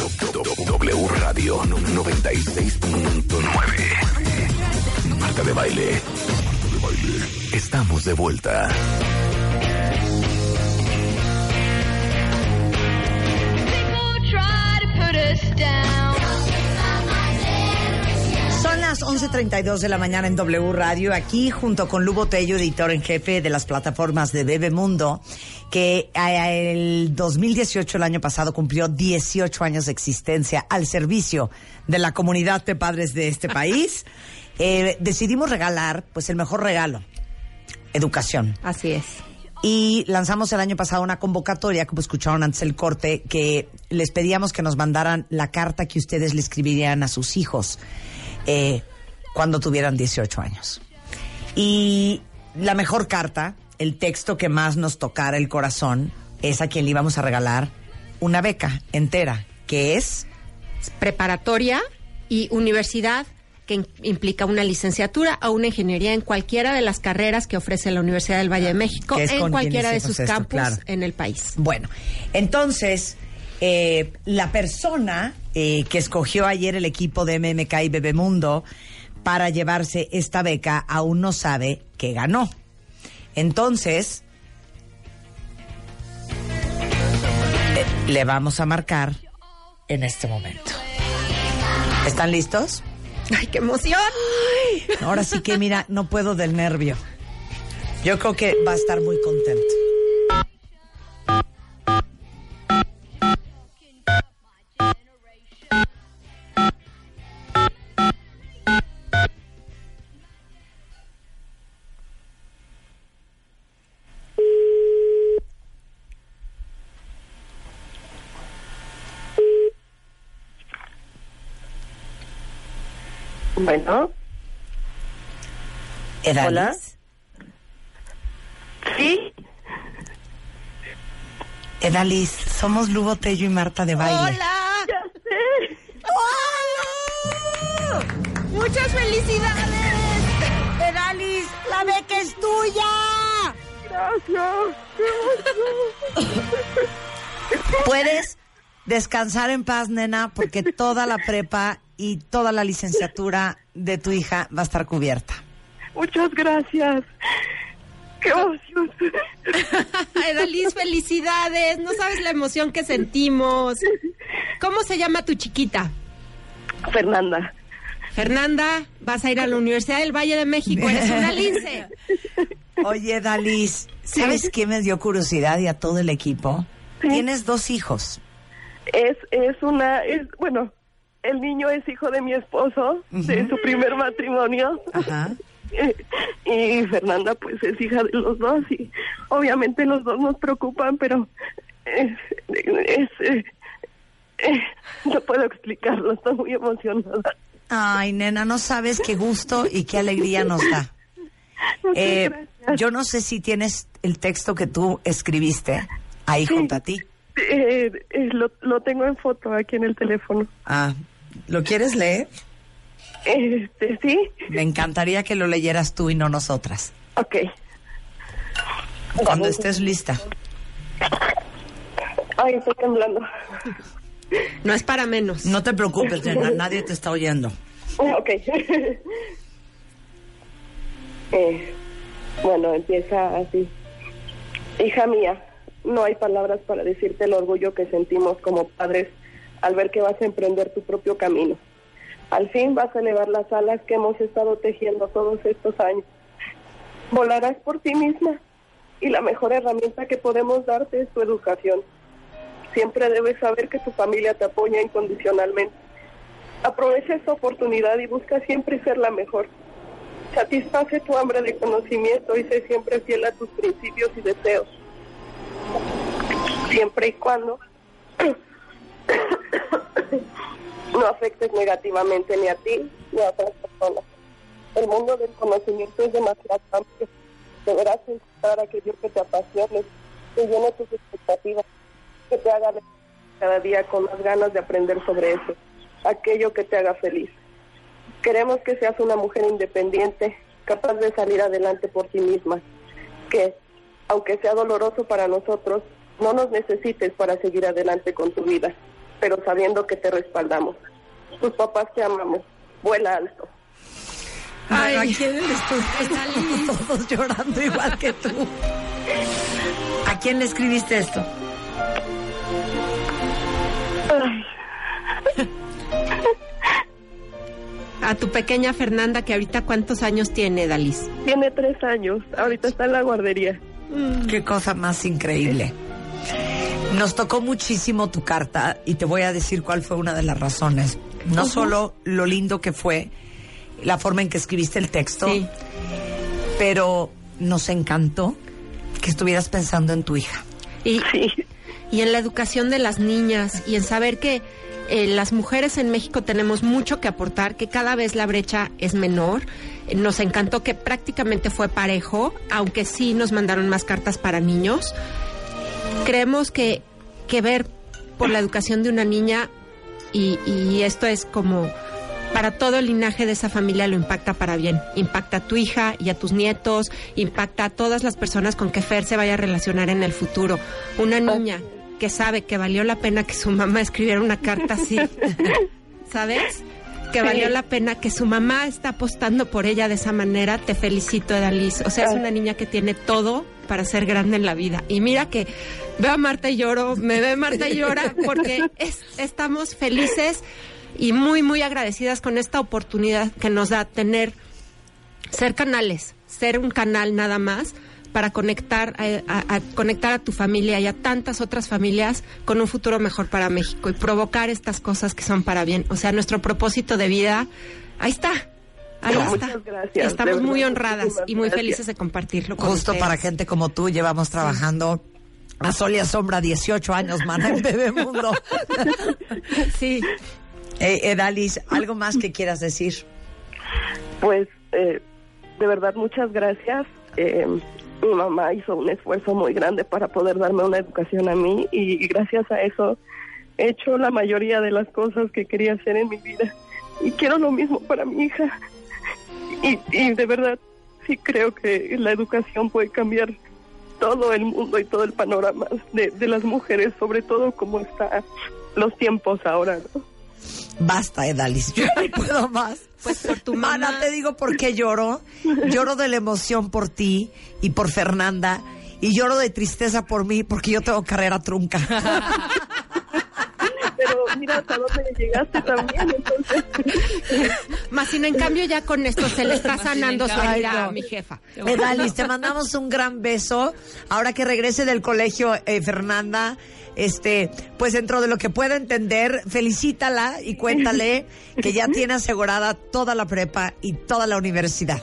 W Radio 96.9. Marta de Baile. Estamos de vuelta. Son las 11.32 de la mañana en W Radio, aquí junto con Lubo Tello, editor en jefe de las plataformas de Bebemundo, que eh, el 2018, el año pasado, cumplió 18 años de existencia al servicio de la comunidad de padres de este país. Eh, decidimos regalar, pues, el mejor regalo, educación. Así es. Y lanzamos el año pasado una convocatoria, como escucharon antes el corte, que les pedíamos que nos mandaran la carta que ustedes le escribirían a sus hijos eh, cuando tuvieran 18 años. Y la mejor carta, el texto que más nos tocara el corazón, es a quien le íbamos a regalar una beca entera, que es Preparatoria y universidad que im- implica una licenciatura o una ingeniería en cualquiera de las carreras que ofrece la Universidad del Valle de México, Que es en cualquiera de sus esto, campus claro. en el país. Bueno, entonces, eh, la persona eh, que escogió ayer el equipo de MMK y Bebemundo para llevarse esta beca aún no sabe que ganó. Entonces, eh, le vamos a marcar en este momento. ¿Están listos? ¡Ay, qué emoción! Ahora sí que, mira, no puedo del nervio. Yo creo que va a estar muy contento. Bueno, Edalis. Hola. sí, Edalis, somos Lugo Tello y Marta de Baile. ¡Hola! ya sé. ¡Hola! ¡Muchas felicidades! Edalis, la beca es tuya. Gracias. Puedes descansar en paz, nena, porque toda la prepa y toda la licenciatura de tu hija va a estar cubierta. Muchas gracias. Qué emoción. Edalis, felicidades. No sabes la emoción que sentimos. ¿Cómo se llama tu chiquita? Fernanda, Fernanda, vas a ir a la Universidad del Valle de México. Eres una lince. Oye, Dalis, ¿sabes qué me dio curiosidad y a todo el equipo? Sí. Tienes dos hijos. es, es una, es, bueno, el niño es hijo de mi esposo, de su primer matrimonio. Ajá. Y Fernanda, pues, es hija de los dos y obviamente los dos nos preocupan, pero es, es, eh, eh, no puedo explicarlo, estoy muy emocionada. Ay, nena, no sabes qué gusto y qué alegría nos da. Eh, yo no sé si tienes el texto que tú escribiste ahí Sí. junto a ti. Eh, eh, lo, lo tengo en foto aquí en el teléfono. Ah, ¿lo quieres leer? Este, sí, Me encantaría que lo leyeras tú y no nosotras. ok. Cuando estés lista. Ay, estoy temblando. No es para menos. No te preocupes, nena, nadie te está oyendo. Ok. Eh, bueno, empieza así. Hija mía, no hay palabras para decirte el orgullo que sentimos como padres al ver que vas a emprender tu propio camino. Al fin vas a elevar las alas que hemos estado tejiendo todos estos años. Volarás por ti misma y la mejor herramienta que podemos darte es tu educación. Siempre debes saber que tu familia te apoya incondicionalmente. Aprovecha esta oportunidad y busca siempre ser la mejor. Satisface tu hambre de conocimiento y sé siempre fiel a tus principios y deseos. Siempre y cuando no afectes negativamente ni a ti ni a otras personas. El mundo del conocimiento es demasiado amplio. Deberás encontrar aquello que te apasione, que llene tus expectativas, que te haga cada día con más ganas de aprender sobre eso, aquello que te haga feliz. Queremos que seas una mujer independiente, capaz de salir adelante por ti misma, que, aunque sea doloroso para nosotros, no nos necesites para seguir adelante con tu vida, pero sabiendo que te respaldamos. Tus papás te amamos. Vuela alto. Ay, Ay, aquí en el estudio estamos todos llorando igual que tú. ¿A quién le escribiste esto? A tu pequeña Fernanda, que ahorita cuántos años tiene, Dalis. Tiene tres años, ahorita está en la guardería. Qué cosa más increíble. Nos tocó muchísimo tu carta y te voy a decir cuál fue una de las razones. No solo lo lindo que fue la forma en que escribiste el texto, Sí. pero nos encantó que estuvieras pensando en tu hija. Y, Sí. y en la educación de las niñas y en saber que eh, las mujeres en México tenemos mucho que aportar, que cada vez la brecha es menor. Eh, Nos encantó que prácticamente fue parejo, aunque sí nos mandaron más cartas para niños. Creemos que, que ver por la educación de una niña, y, y esto es como para todo el linaje de esa familia lo impacta para bien. Impacta a tu hija y a tus nietos, impacta a todas las personas con que Fer se vaya a relacionar en el futuro. Una niña que sabe que valió la pena que su mamá escribiera una carta así, ¿sabes? Que valió la pena que su mamá está apostando por ella de esa manera. Te felicito, Edaliz. O sea, es una niña que tiene todo para ser grande en la vida. Y mira que veo a Marta y lloro, me ve Marta y llora, porque es- estamos felices y muy, muy agradecidas con esta oportunidad que nos da tener, ser canales, ser un canal nada más para conectar a, a- a conectar a tu familia y a tantas otras familias con un futuro mejor para México y provocar estas cosas que son para bien. O sea, nuestro propósito de vida, ahí está. Ahí No, está. muchas gracias, Estamos muy honradas y muy gracias. felices de compartirlo con Justo ustedes. para gente como tú, llevamos trabajando a sol y a sombra 18 años, mana, en Bebemundo. sí. Eh, Edalis, ¿algo más que quieras decir? Pues, eh, de verdad, muchas gracias. Eh, mi mamá hizo un esfuerzo muy grande para poder darme una educación a mí y gracias a eso he hecho la mayoría de las cosas que quería hacer en mi vida. Y quiero lo mismo para mi hija. Y, y de verdad, sí creo que la educación puede cambiar todo el mundo y todo el panorama de, de las mujeres, sobre todo como están los tiempos ahora, ¿no? Basta, Edalis, yo no puedo más. Pues por tu Mana, mamá. te digo por qué lloro. Lloro de la emoción por ti y por Fernanda. Y lloro de tristeza por mí porque yo tengo carrera trunca. Pero mira hasta dónde llegaste también, entonces. Más sin en cambio ya con esto se le está sanando su herida a mi jefa. Edalis, te mandamos un gran beso. Ahora que regrese del colegio, eh, Fernanda, este, pues dentro de lo que pueda entender, felicítala y cuéntale que ya tiene asegurada toda la prepa y toda la universidad.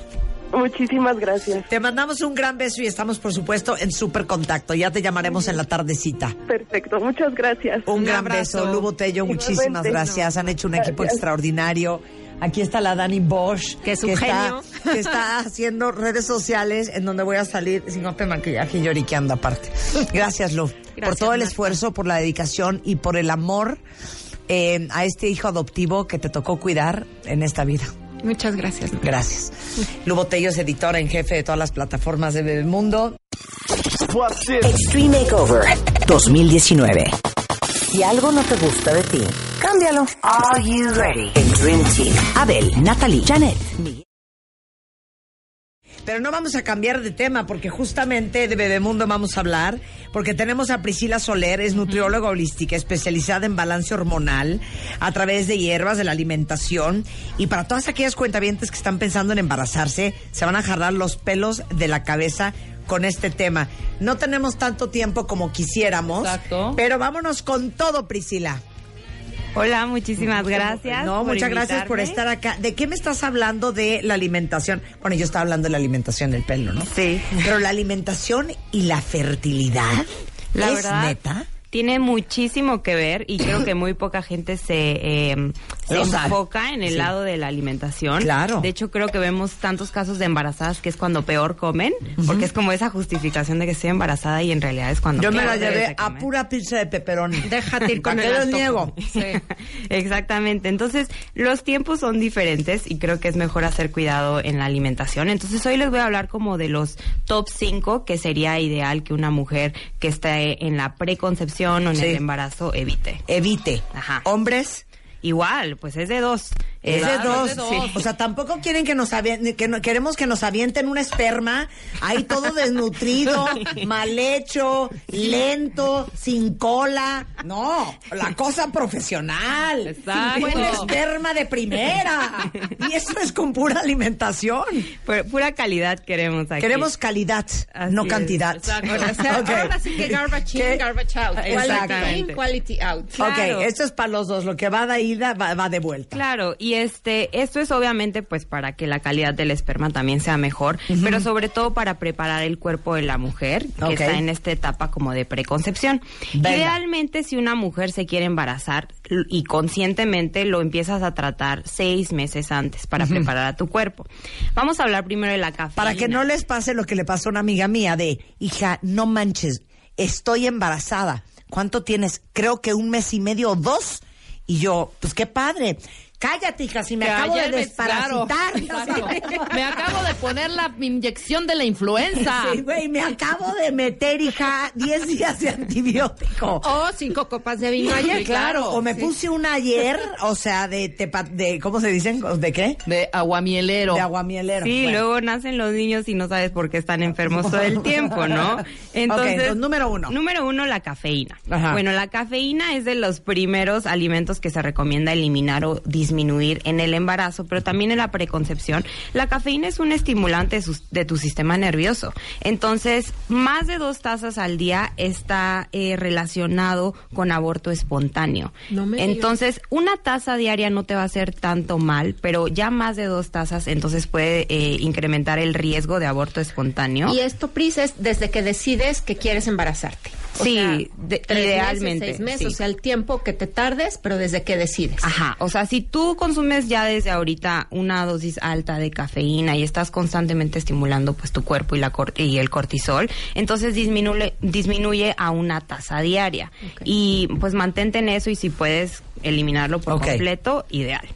Muchísimas gracias. Te mandamos un gran beso y estamos, por supuesto, en súper contacto. Ya te llamaremos en la tardecita. Perfecto, muchas gracias. Un, gran beso, Lu Botello, muchísimas gracias. Han hecho un equipo extraordinario. Aquí está la Dani Bosch, Que es un está, genio. que está haciendo redes sociales en donde voy a salir sin maquillaje y lloriqueando aparte. Gracias, Lu, por Gracias, todo el Marta. esfuerzo, por la dedicación y por el amor eh, a este hijo adoptivo que te tocó cuidar en esta vida. Muchas gracias. Gracias. Lu Botello es editora en jefe de todas las plataformas de Bebemundo. Extreme Makeover 2019. Si algo no te gusta de ti, cámbialo. Are you ready? El Dream Team. Abel, Natalie, Janet, Miguel. Pero no vamos a cambiar de tema porque justamente de Bebemundo vamos a hablar porque tenemos a Priscila Soler, es nutrióloga holística especializada en balance hormonal a través de hierbas, de la alimentación y para todas aquellas cuentavientes que están pensando en embarazarse se van a jalar los pelos de la cabeza con este tema. No tenemos tanto tiempo como quisiéramos, Exacto. pero vámonos con todo, Priscila. Hola, muchísimas gracias. No, muchas gracias por estar acá. ¿De qué me estás hablando de la alimentación? Bueno, yo estaba hablando de la alimentación del pelo, ¿no? Sí. Pero la alimentación y la fertilidad. La ¿Es verdad, neta? Tiene muchísimo que ver y creo que muy poca gente se, eh, se enfoca en el Sí. lado de la alimentación. Claro. De hecho, creo que vemos tantos casos de embarazadas que es cuando peor comen, porque es como esa justificación de que estoy embarrazada y en realidad es cuando Yo me la llevé a pura pizza de pepperoni. Déjate ir con ¿Para el niego? Exactamente. Entonces, los tiempos son diferentes y creo que es mejor hacer cuidado en la alimentación. Entonces, hoy les voy a hablar como de los top 5 que sería ideal que una mujer que esté en la preconcepción o en Sí. el embarazo evite. Evite. Ajá. Hombres. Igual, pues es de dos. Es de Claro, dos. es de dos. Sí. O sea, tampoco quieren que nos avien- que no- queremos que nos avienten un esperma ahí todo desnutrido, mal hecho, lento, sin cola. No, la cosa profesional. Exacto. Buen esperma de primera. Y eso es con pura alimentación. Pu- pura calidad queremos aquí. Queremos calidad, Así no es, cantidad. exacto. O sea, Ok. ahora sí que garbage in, garbage out. Quality in, quality out. Claro. Ok, esto es para los dos. Lo que va de ida va, va de vuelta. Claro, y este, esto es obviamente pues para que la calidad del esperma también sea mejor, pero sobre todo para preparar el cuerpo de la mujer que está en esta etapa como de preconcepción. Venga. Idealmente si una mujer se quiere embarazar y conscientemente lo empiezas a tratar seis meses antes para preparar a tu cuerpo. Vamos a hablar primero de la cafeína. Para que no les pase lo que le pasó a una amiga mía de, hija, no manches, estoy embarazada. ¿Cuánto tienes? Creo que un mes y medio o dos. Y yo, pues qué padre. Cállate, hija, si me Que acabo de claro, desparasitar. Me acabo de poner la inyección de la influenza. Sí, güey, me acabo de meter, hija, 10 días de antibiótico. O cinco copas de vino ayer. Sí, claro, o me puse una ayer, o sea, de, tepa- de ¿cómo se dicen? ¿De qué? De aguamielero. De aguamielero. Sí, Bueno. luego nacen los niños y no sabes por qué están enfermos todo el tiempo, ¿no? Entonces, entonces, número uno. Número uno, la cafeína. Ajá. Bueno, la cafeína es de los primeros alimentos que se recomienda eliminar o disminuir en el embarazo, pero también en la preconcepción. La cafeína es un estimulante de sus- de tu sistema nervioso. Entonces, más de dos tazas al día está eh, relacionado con aborto espontáneo. No me digas. Entonces, una taza diaria no te va a hacer tanto mal, pero ya más de dos tazas, entonces puede eh, incrementar el riesgo de aborto espontáneo. Y esto, Pris, es desde que decides que quieres embarazarte. Sí, sea, de- tres idealmente, Meses, seis meses, sí. o sea, el tiempo que te tardes, pero desde que decides. Ajá, o sea, si tú consumes ya desde ahorita una dosis alta de cafeína y estás constantemente estimulando pues tu cuerpo y la cor- y el cortisol, entonces disminuye disminuye a una tasa diaria. Y pues mantente en eso y si puedes eliminarlo por completo, ideal.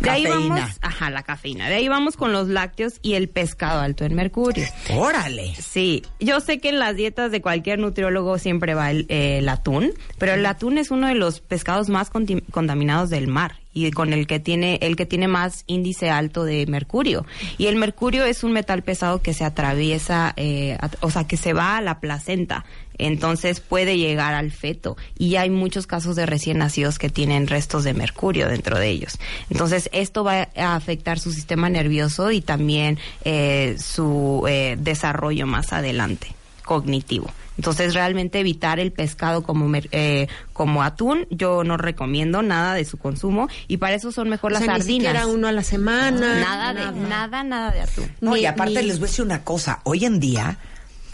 De ahí Cafeína. vamos, ajá, la cafeína. De ahí vamos con los lácteos y el pescado alto en mercurio. Órale. Sí, yo sé que en las dietas de cualquier nutriólogo siempre va el, eh, el atún, pero el atún es uno de los pescados más contaminados del mar y con el que tiene el que tiene más índice alto de mercurio. Y el mercurio es un metal pesado que se atraviesa eh, o sea que se va a la placenta. Entonces puede llegar al feto. Y hay muchos casos de recién nacidos que tienen restos de mercurio dentro de ellos. Entonces esto va a afectar su sistema nervioso y también eh, su eh, desarrollo más adelante cognitivo entonces realmente evitar el pescado como mer- eh, como atún yo no recomiendo nada de su consumo y para eso son mejor O las sea, ni sardinas siquiera uno a la semana. nada de nada nada de atún No, Ni- y aparte ni- les voy a decir una cosa. Hoy en día,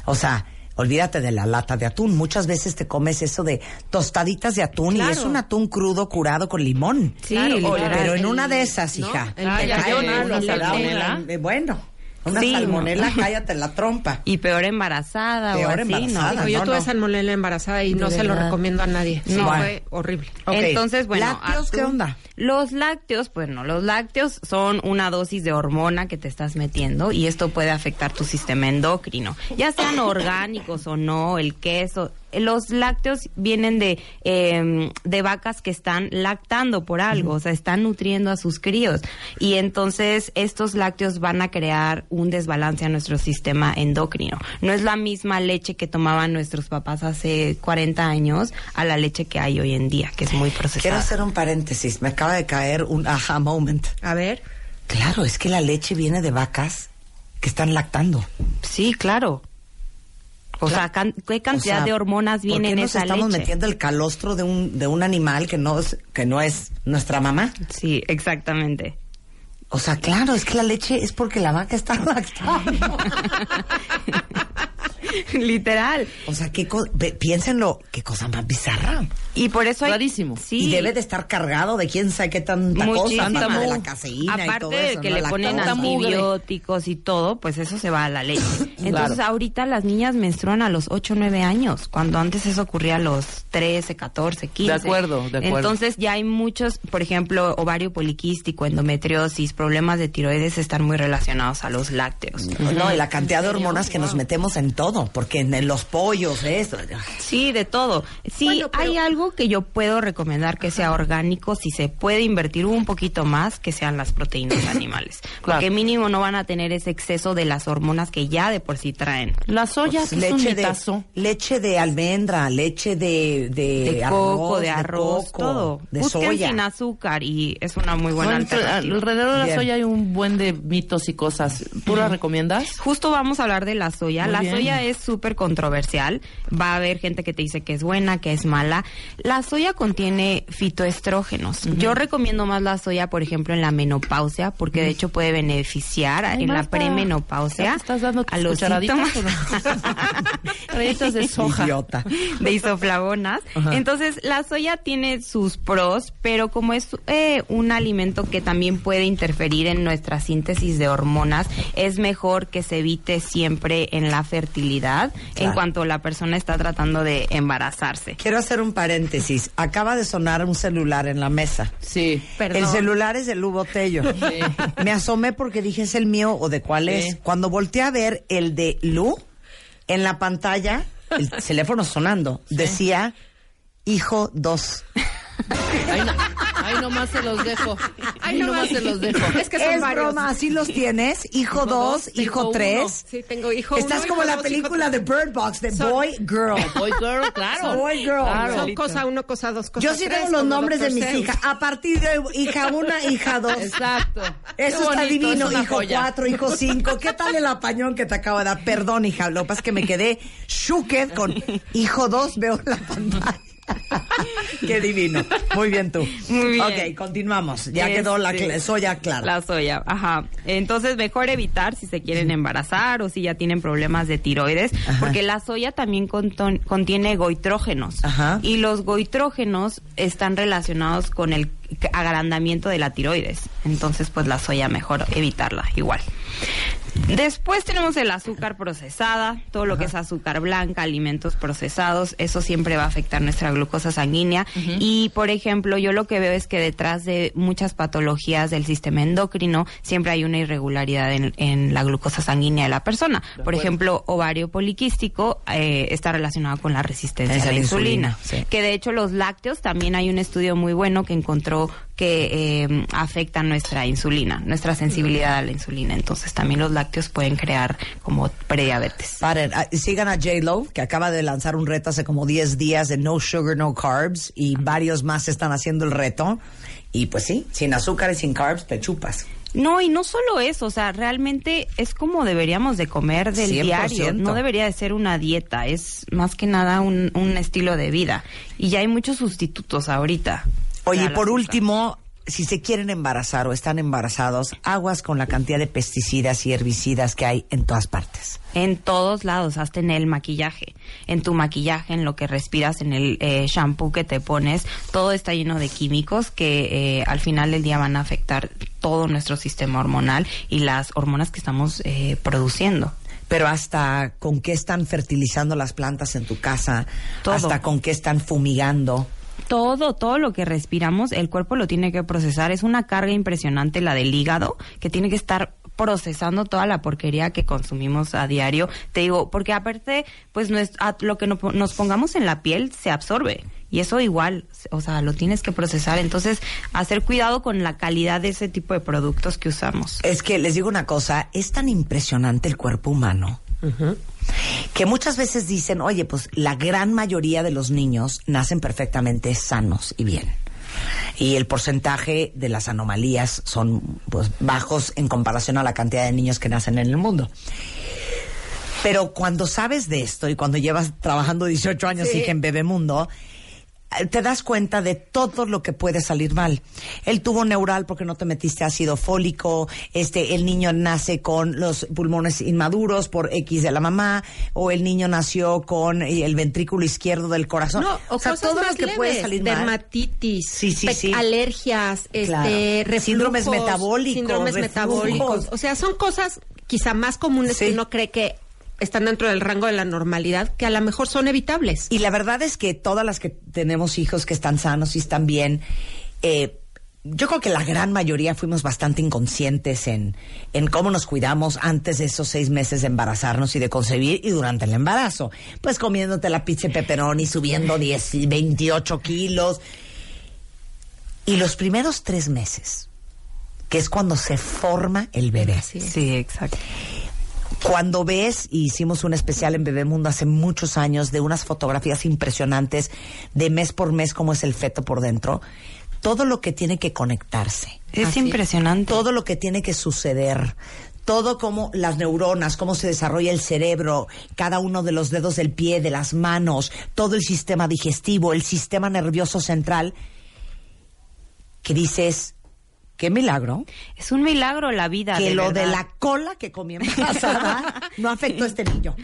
o sea, olvídate de la lata de atún. Muchas veces te comes eso de tostaditas de atún y es un atún crudo curado con limón. Sí, Claro, literal. pero en El- una de esas, hija. Eh, bueno, una Sí, salmonela, no. cállate la trompa. y peor embarazada Peor o así, embarazada. ¿no? Digo, yo no, tuve no. salmonela embarazada y no se lo recomiendo a nadie. Sí, No. fue horrible. Entonces, bueno, ¿Lácteos qué onda? Los lácteos, bueno, los lácteos son una dosis de hormona que te estás metiendo y esto puede afectar tu sistema endocrino, ya sean orgánicos o no, el queso. Los lácteos vienen de, eh, de vacas que están lactando por algo, o sea, están nutriendo a sus críos. Y entonces estos lácteos van a crear un desbalance a nuestro sistema endocrino. No es la misma leche que tomaban nuestros papás hace 40 años a la leche que hay hoy en día, que es muy procesada. Quiero hacer un paréntesis. Me acaba de caer un aha moment. A ver. Claro, es que la leche viene de vacas que están lactando. Sí, claro. O sea, can- ¿qué cantidad O sea, de hormonas ¿por viene en esa estamos leche? metiendo el calostro de un, de un animal que no, es, que no es nuestra mamá? Sí, exactamente. O sea, claro, es que la leche es porque la vaca está lactando. Literal. o sea, qué piénsenlo, qué cosa más bizarra. Y por eso hay... Rarísimo. Sí. Y debe de estar cargado de quién sabe qué tanta cosa, Muchísimo. aparte de la caseína y Aparte todo de eso. que ¿no? le La ponen cosa. antibióticos y todo, pues eso se va a la leche. Entonces Claro. ahorita las niñas menstruan a los 8 o 9 años, cuando antes eso ocurría a los 13, 14, 15. De acuerdo, de acuerdo. Entonces ya hay muchos, por ejemplo, ovario poliquístico, endometriosis, problemas de tiroides están muy relacionados a los lácteos. No, y la cantidad de hormonas que nos metemos en todo, porque en, los pollos, esto. Sí, de todo. Sí, Bueno, pero- hay algo que yo puedo recomendar que sea orgánico, si se puede invertir un poquito más, que sean las proteínas animales. Claro. Porque mínimo no van a tener ese exceso de las hormonas que ya de por sí traen. La soya sí es un leche de leche de almendra, leche de de, De arroz, coco, de arroz, coco, todo. de Busquen soya. sin azúcar y es una muy buena entre- alternativa. alrededor de la Bien. soya hay un buen de mitos y cosas. ¿Tú la recomiendas? Justo vamos a hablar de la soya. Muy la bien. soya es súper controversial. Va a haber gente que te dice que es buena, que es mala. La soya contiene fitoestrógenos. Yo recomiendo más la soya, por ejemplo, en la menopausia, porque de hecho puede beneficiar Ay, en la premenopausia ¿ya te estás dando tus a los síntomas? Cucharaditas de soja. Idiota. de isoflavonas. Ajá. Entonces, la soya tiene sus pros, pero como es eh, un alimento que también puede interferir en nuestra síntesis de hormonas, es mejor que se evite siempre en la fertilidad en cuanto la persona está tratando de embarazarse. Quiero hacer un paréntesis. Acaba de sonar un celular en la mesa. Sí. Perdón. El celular es de Lu Botello. Me asomé porque dije, ¿es el mío o de cuál Sí. es? Cuando volteé a ver el de Lu, en la pantalla, el teléfono sonando, decía, hijo 2. Ahí, no, ahí nomás se los dejo. Ahí nomás se los dejo. Es que son es varios. broma, así los tienes, hijo Hijo 2, dos, hijo hijo 3. uno. Sí, tengo hijo Estás uno, como hijo la dos, película de. Bird Box, de Son- Boy Girl. Boy girl, claro. Boy girl. Claro. Son cosa uno, cosa dos, cosa Yo sí tres, tengo los nombres de mis hijas. A partir de hija 1, hija 2. Exacto. Eso está divino, es hijo joya. 4, hijo 5. ¿Qué tal el apañón que te acabo de dar? Perdón, hija, lo que pasa es que me quedé shooked con hijo 2, veo la pantalla. Qué divino. Muy bien tú. Muy bien. Ok, continuamos. Ya quedó la Este, soya clara. La soya, ajá. Entonces, mejor evitar si se quieren embarazar o si ya tienen problemas de tiroides, Ajá. porque la soya también contiene goitrógenos. Ajá. Y los goitrógenos están relacionados con el agrandamiento de la tiroides. Entonces, pues la soya mejor evitarla igual. Después tenemos el azúcar procesada, todo lo que es azúcar blanca, alimentos procesados, eso siempre va a afectar nuestra glucosa sanguínea. Y, por ejemplo, yo lo que veo es que detrás de muchas patologías del sistema endocrino siempre hay una irregularidad en, en la glucosa sanguínea de la persona. Por ejemplo, ovario poliquístico eh, está relacionado con la resistencia Es a la insulina. insulina, sí. Que de hecho los lácteos también hay un estudio muy bueno que encontró que eh, afectan nuestra insulina, nuestra sensibilidad a la insulina. Entonces también los lácteos pueden crear como prediabetes. Paren, ah, sigan a J-Lo, que acaba de lanzar un reto hace como 10 días de no sugar, no carbs, y varios más están haciendo el reto. Y pues sí, sin azúcar y sin carbs te chupas. No, y no solo eso, o sea, realmente es como deberíamos de comer del 100%. diario, no debería de ser una dieta, es más que nada un, un estilo de vida. Y ya hay muchos sustitutos ahorita. Oye, y por último, si se quieren embarazar o están embarazados, aguas con la cantidad de pesticidas y herbicidas que hay en todas partes. En todos lados, hasta en el maquillaje, en tu maquillaje, en lo que respiras, en el eh, shampoo que te pones, todo está lleno de químicos que eh, al final del día van a afectar todo nuestro sistema hormonal y las hormonas que estamos eh, produciendo. Pero hasta con qué están fertilizando las plantas en tu casa, Todo. hasta con qué están fumigando. Todo, todo lo que respiramos, el cuerpo lo tiene que procesar. Es una carga impresionante la del hígado, que tiene que estar procesando toda la porquería que consumimos a diario. Te digo, porque aparte, pues nues- a- lo que no- nos pongamos en la piel se absorbe. Y eso igual, o sea, lo tienes que procesar. Entonces, hacer cuidado con la calidad de ese tipo de productos que usamos. Es que les digo una cosa, es tan impresionante el cuerpo humano que muchas veces dicen, oye, pues la gran mayoría de los niños nacen perfectamente sanos y bien. Y el porcentaje de las anomalías son pues, bajos en comparación a la cantidad de niños que nacen en el mundo. Pero cuando sabes de esto y cuando llevas trabajando 18 años Sí. hija, en Bebemundo, te das cuenta de todo lo que puede salir mal. El tubo neural porque no te metiste ácido fólico, este el niño nace con los pulmones inmaduros por X de la mamá o el niño nació con eh, el ventrículo izquierdo del corazón. No, o, sea, cosas todo lo que leves, puede salir mal. dermatitis, Sí, sí, sí. alergias, Claro. este, reflujos, Síndromes metabólicos, síndromes reflujos. metabólicos. O sea, son cosas quizá más comunes que uno cree que están dentro del rango de la normalidad, que a lo mejor son evitables. Y la verdad es que todas las que tenemos hijos que están sanos y están bien, eh, yo creo que la gran mayoría fuimos bastante inconscientes en, en cómo nos cuidamos antes de esos seis meses de embarazarnos y de concebir y durante el embarazo. Pues comiéndote la pizza y pepperoni, subiendo 10, y 28 kilos. Y los primeros tres meses, que es cuando se forma el bebé. Sí, exacto. Cuando ves, y hicimos un especial en Bebemundo hace muchos años de unas fotografías impresionantes de mes por mes cómo es el feto por dentro, todo lo que tiene que conectarse. Es impresionante. Todo lo que tiene que suceder. Todo como las neuronas, cómo se desarrolla el cerebro, cada uno de los dedos del pie, de las manos, todo el sistema digestivo, el sistema nervioso central, que dices, qué milagro Es un milagro la vida. que de lo de la cola que comí embarazada no afectó a este niño.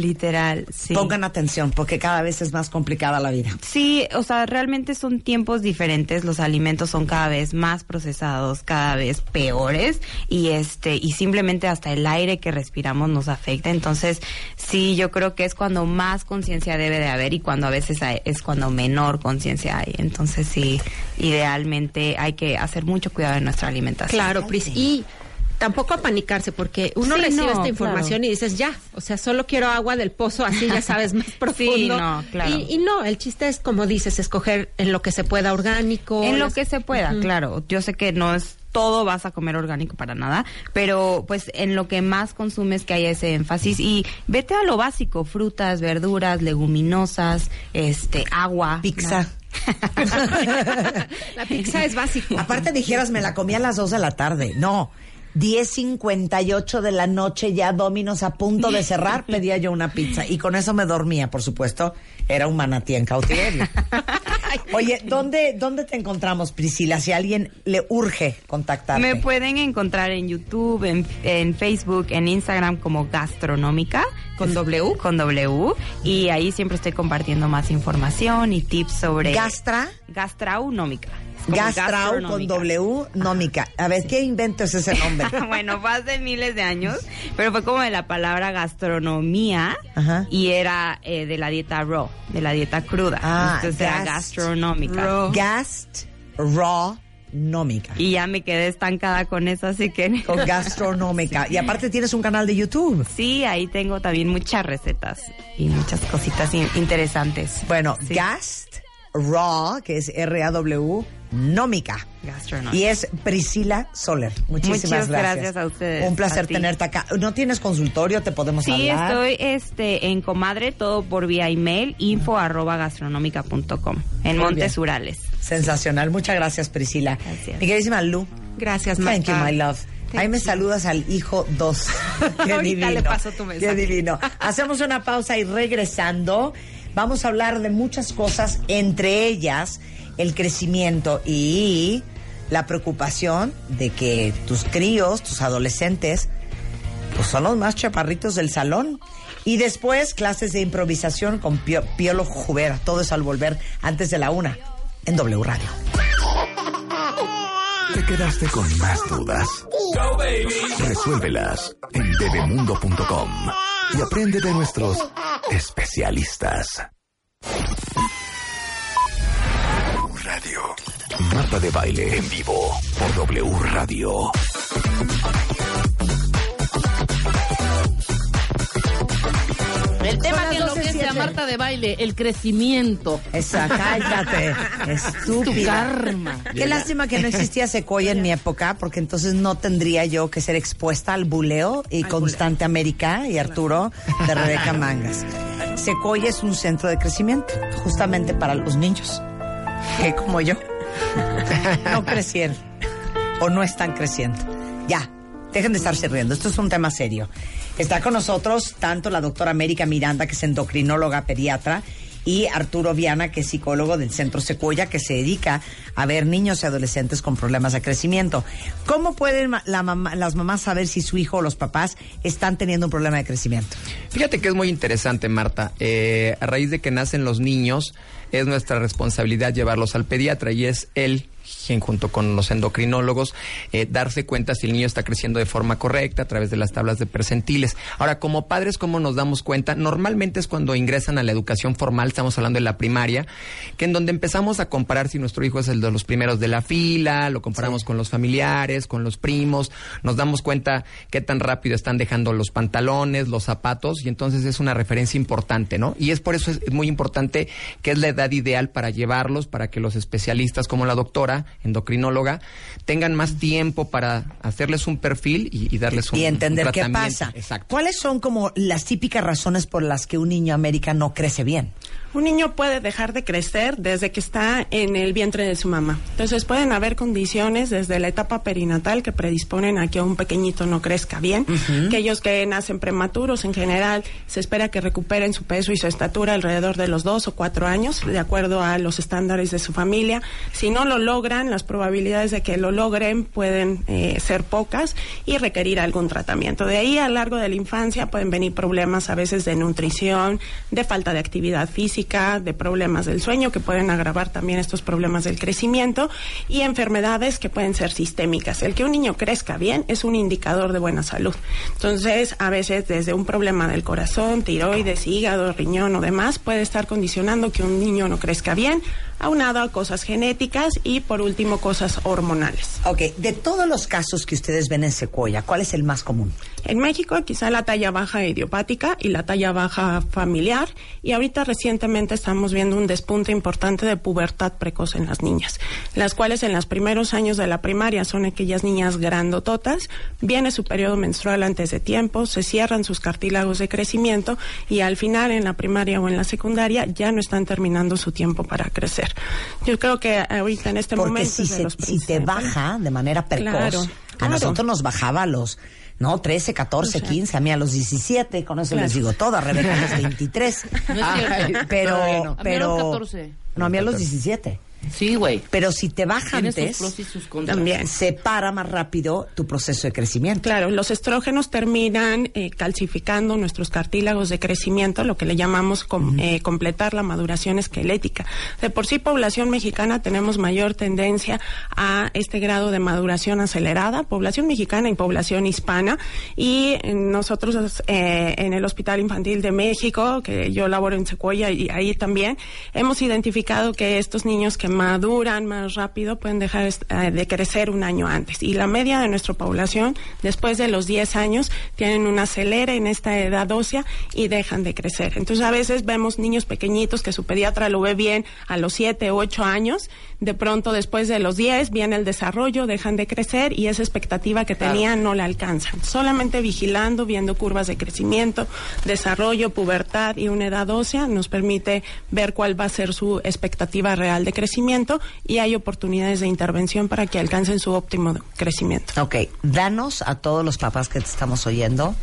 Literal, sí. Pongan atención porque cada vez es más complicada la vida. Sí, o sea, realmente son tiempos diferentes, los alimentos son cada vez más procesados, cada vez peores y este y simplemente hasta el aire que respiramos nos afecta, entonces sí, yo creo que es cuando más conciencia debe de haber y cuando a veces hay- es cuando menor conciencia hay, entonces sí, idealmente hay que hacer mucho cuidado en nuestra alimentación. Claro, Pris. Y tampoco apanicarse, porque uno Sí, recibe no, esta información claro. y dices, ya, o sea, solo quiero agua del pozo, así ya sabes, más profundo. no, claro. y, y no, el chiste es, como dices, escoger en lo que se pueda orgánico. En lo que se pueda, claro. Yo sé que no es todo vas a comer orgánico para nada, pero pues en lo que más consumes que haya ese énfasis y vete a lo básico, frutas, verduras, leguminosas, este, agua. Pizza. La pizza es básico. Aparte dijeras, me la comí a las 2 de la tarde. No. 10.58 de la noche, ya Dominos a punto de cerrar, pedía yo una pizza. Y con eso me dormía, por supuesto. Era un manatí en cautiverio. Oye, ¿dónde, ¿dónde te encontramos, Priscila? Si a alguien le urge contactarte. Me pueden encontrar en YouTube, en, en Facebook, en Instagram como Gastronómica. ¿Con W? Con W. Y ahí siempre estoy compartiendo más información y tips sobre... Gastra. Gastraunómica. Gastrau con. W, nómica. A ver, ¿qué invento es ese nombre? bueno, fue hace miles de años, pero fue como de la palabra gastronomía Ajá. y era eh, de la dieta raw, de la dieta cruda. Ah, Entonces era gast- gastronómica. Gast, raw, nómica. Y ya me quedé estancada con eso, así que... Con gastronómica. Y aparte tienes un canal de YouTube. Sí, ahí tengo también muchas recetas y muchas cositas in- interesantes. Bueno, Sí. Gast Raw, que es R-A-W, Nómica. Gastronómica. Y es Priscila Soler. Muchísimas Muchas gracias. gracias a ustedes, Un placer tenerte acá. ¿No tienes consultorio? ¿Te podemos Sí, hablar? estoy este, en Comadre, todo por vía email, info arroba gastronómica.com, en Muy Montes bien. Urales. Sensacional. Muchas gracias, Priscila. Gracias. Mi queridísima Lu. Gracias, Thank you, Marta. my love. Ahí me saludas al hijo 2. Qué Ahorita divino. le paso tu Qué divino. Hacemos una pausa y regresando vamos a hablar de muchas cosas, entre ellas el crecimiento y la preocupación de que tus críos, tus adolescentes, pues son los más chaparritos del salón. Y después clases de improvisación con Pio- Piolo Jubera. Todo eso al volver antes de la una en W Radio. ¿Te quedaste con más dudas? Resuélvelas en bebemundo.com y aprende de nuestros especialistas. Radio. Marta de baile en vivo por W Radio. El tema que las 12:07. enloquece a Marta de baile, el crecimiento. Esa, cállate, estúpida. Tu karma. Qué lástima que no existía Sequoia en mi época, porque entonces no tendría yo que ser expuesta al buleo y Constante América y Arturo de Rebeca Mangas. Sequoia es un centro de crecimiento, justamente para los niños, que como yo, no crecieron o no están creciendo. Ya, dejen de estarse riendo, esto es un tema serio. Está con nosotros tanto la doctora América Miranda, que es endocrinóloga pediatra, y Arturo Viana, que es psicólogo del Centro Secuoya, que se dedica a ver niños y adolescentes con problemas de crecimiento. ¿Cómo pueden la mamá- las mamás saber si su hijo o los papás están teniendo un problema de crecimiento? Fíjate que es muy interesante, Marta. Eh, a raíz de que nacen los niños, es nuestra responsabilidad llevarlos al pediatra y es él junto con los endocrinólogos eh, darse cuenta si el niño está creciendo de forma correcta a través de las tablas de percentiles. Ahora, como padres, ¿cómo nos damos cuenta? Normalmente es cuando ingresan a la educación formal, estamos hablando de la primaria, que en donde empezamos a comparar si nuestro hijo es el de los primeros de la fila, lo comparamos con los familiares, con los primos, nos damos cuenta qué tan rápido están dejando los pantalones, los zapatos, y entonces es una referencia importante, ¿no? Y es por eso es, es muy importante que es la edad ideal para llevarlos, para que los especialistas como la doctora, endocrinóloga, tengan más tiempo para hacerles un perfil y, y darles un y entender un qué pasa. Exacto. ¿Cuáles son como las típicas razones por las que un niño americano no crece bien? Un niño puede dejar de crecer desde que está en el vientre de su mamá. Entonces pueden haber condiciones desde la etapa perinatal que predisponen a que un pequeñito no crezca bien. Aquellos que nacen prematuros en general se espera que recuperen su peso y su estatura alrededor de los dos o cuatro años, de acuerdo a los estándares de su familia. Si no lo logran, las probabilidades de que lo logren pueden eh, ser pocas y requerir algún tratamiento. De ahí a lo largo de la infancia pueden venir problemas a veces de nutrición, de falta de actividad física, de problemas del sueño que pueden agravar también estos problemas del crecimiento y enfermedades que pueden ser sistémicas. El que un niño crezca bien es un indicador de buena salud. Entonces, a veces desde un problema del corazón, tiroides, hígado, riñón o demás puede estar condicionando que un niño no crezca bien, aunado a cosas genéticas y por último cosas hormonales. Ok, de todos los casos que ustedes ven en Secuoya, ¿cuál es el más común? En México quizá la talla baja idiopática y la talla baja familiar y ahorita recientemente estamos viendo un despunte importante de pubertad precoz en las niñas, las cuales en los primeros años de la primaria son aquellas niñas grandototas, viene su periodo menstrual antes de tiempo, se cierran sus cartílagos de crecimiento y al final en la primaria o en la secundaria ya no están terminando su tiempo para crecer. Yo creo que ahorita en este Porque momento si, es de se- los si te baja de manera precoz, Claro, a claro. nosotros nos bajaba a los, no, 13, 14, 15, a mí a los 17, con eso Claro. les digo todo, a Rebeca a los 23. No es cierto. pero, Todavía no. A mí a pero, los 14. no, a mí a los 17. Sí, güey. Pero si te baja sus antes, pros y sus contras. También. se para más rápido tu proceso de crecimiento. Claro, los estrógenos terminan eh, calcificando nuestros cartílagos de crecimiento, lo que le llamamos com- eh, completar la maduración esquelética. De por sí, población mexicana tenemos mayor tendencia a este grado de maduración acelerada, población mexicana y población hispana. Y eh, nosotros eh, en el Hospital Infantil de México, que yo laboro en Secuoya y ahí también, hemos identificado que estos niños que maduran más rápido pueden dejar eh, de crecer un año antes. Y la media de nuestra población, después de los 10 años, tienen un acelere en esta edad ósea y dejan de crecer. Entonces, a veces vemos niños pequeñitos que su pediatra lo ve bien a los 7 o 8 años. De pronto, después de los 10, viene el desarrollo, dejan de crecer y esa expectativa que tenían no la alcanzan. Solamente vigilando, viendo curvas de crecimiento, desarrollo, pubertad y una edad ósea nos permite ver cuál va a ser su expectativa real de crecimiento y hay oportunidades de intervención para que alcancen su óptimo crecimiento. Ok, danos a todos los papás que te estamos oyendo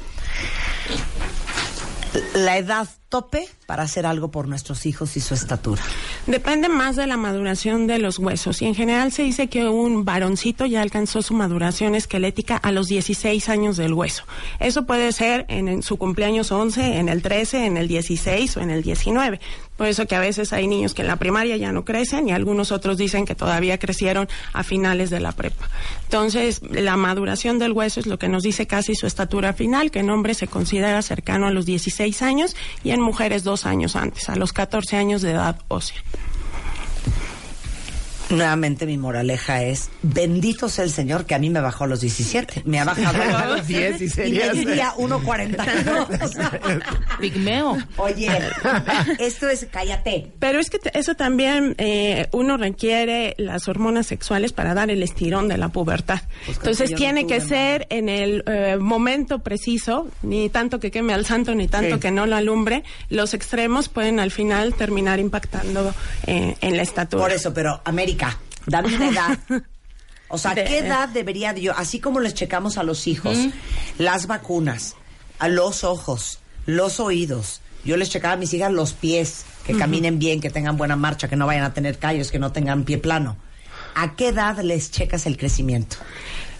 la edad tope para hacer algo por nuestros hijos y su estatura. Depende más de la maduración de los huesos y en general se dice que un varoncito ya alcanzó su maduración esquelética a los 16 años del hueso. Eso puede ser en, en su cumpleaños 11, en el 13, en el 16 o en el 19. Por eso que a veces hay niños que en la primaria ya no crecen y algunos otros dicen que todavía crecieron a finales de la prepa. Entonces, la maduración del hueso es lo que nos dice casi su estatura final, que en hombres se considera cercano a los 16 años y en mujeres dos años antes, a los 14 años de edad ósea. Nuevamente mi moraleja es, bendito sea el Señor que a mí me bajó a los 17. Me ha bajado A los 10 y y serías- medía 1.42. Pigmeo. Oye, esto es, cállate. Pero es que te- eso también eh, uno requiere las hormonas sexuales para dar el estirón de la pubertad. Entonces yo no tiene que ser en el eh, momento preciso, ni tanto que queme al santo, ni tanto Sí. que no lo alumbre. Los extremos pueden al final terminar impactando eh, en la estatura. Por eso, pero América, dame una edad. O sea, ¿qué edad debería yo, así como les checamos a los hijos, las vacunas, a los ojos, los oídos, yo les checaba a mis hijas los pies, que caminen bien, que tengan buena marcha, que no vayan a tener callos, que no tengan pie plano. ¿A qué edad les checas el crecimiento?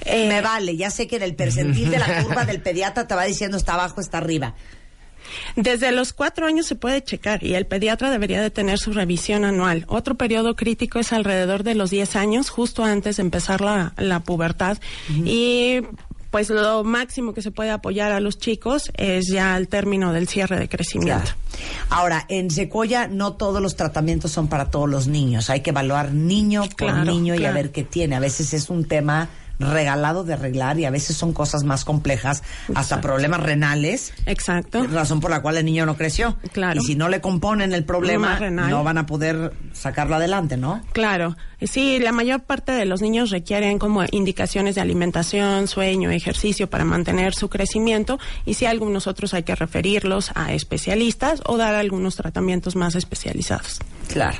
Eh, Me vale, ya sé que en el percentil de la curva del pediatra te va diciendo está abajo, está arriba. Desde los cuatro años se puede checar y el pediatra debería de tener su revisión anual. Otro periodo crítico es alrededor de los 10 años, justo antes de empezar la, la pubertad. Y pues lo máximo que se puede apoyar a los chicos es ya al término del cierre de crecimiento. Ahora, en Secoya no todos los tratamientos son para todos los niños. Hay que evaluar niño por Claro, niño y a ver qué tiene. A veces es un tema regalado de arreglar y a veces son cosas más complejas, hasta problemas renales, Exacto. razón por la cual el niño no creció. Claro. Y si no le componen el problema, no van a poder sacarlo adelante, ¿no? Claro, sí, la mayor parte de los niños requieren como indicaciones de alimentación, sueño, ejercicio para mantener su crecimiento y si algunos otros hay que referirlos a especialistas o dar algunos tratamientos más especializados. Claro.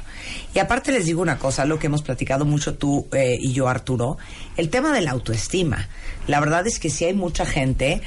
Y aparte les digo una cosa, lo que hemos platicado mucho tú eh, y yo, Arturo, el tema de la autoestima. La verdad es que sí hay mucha gente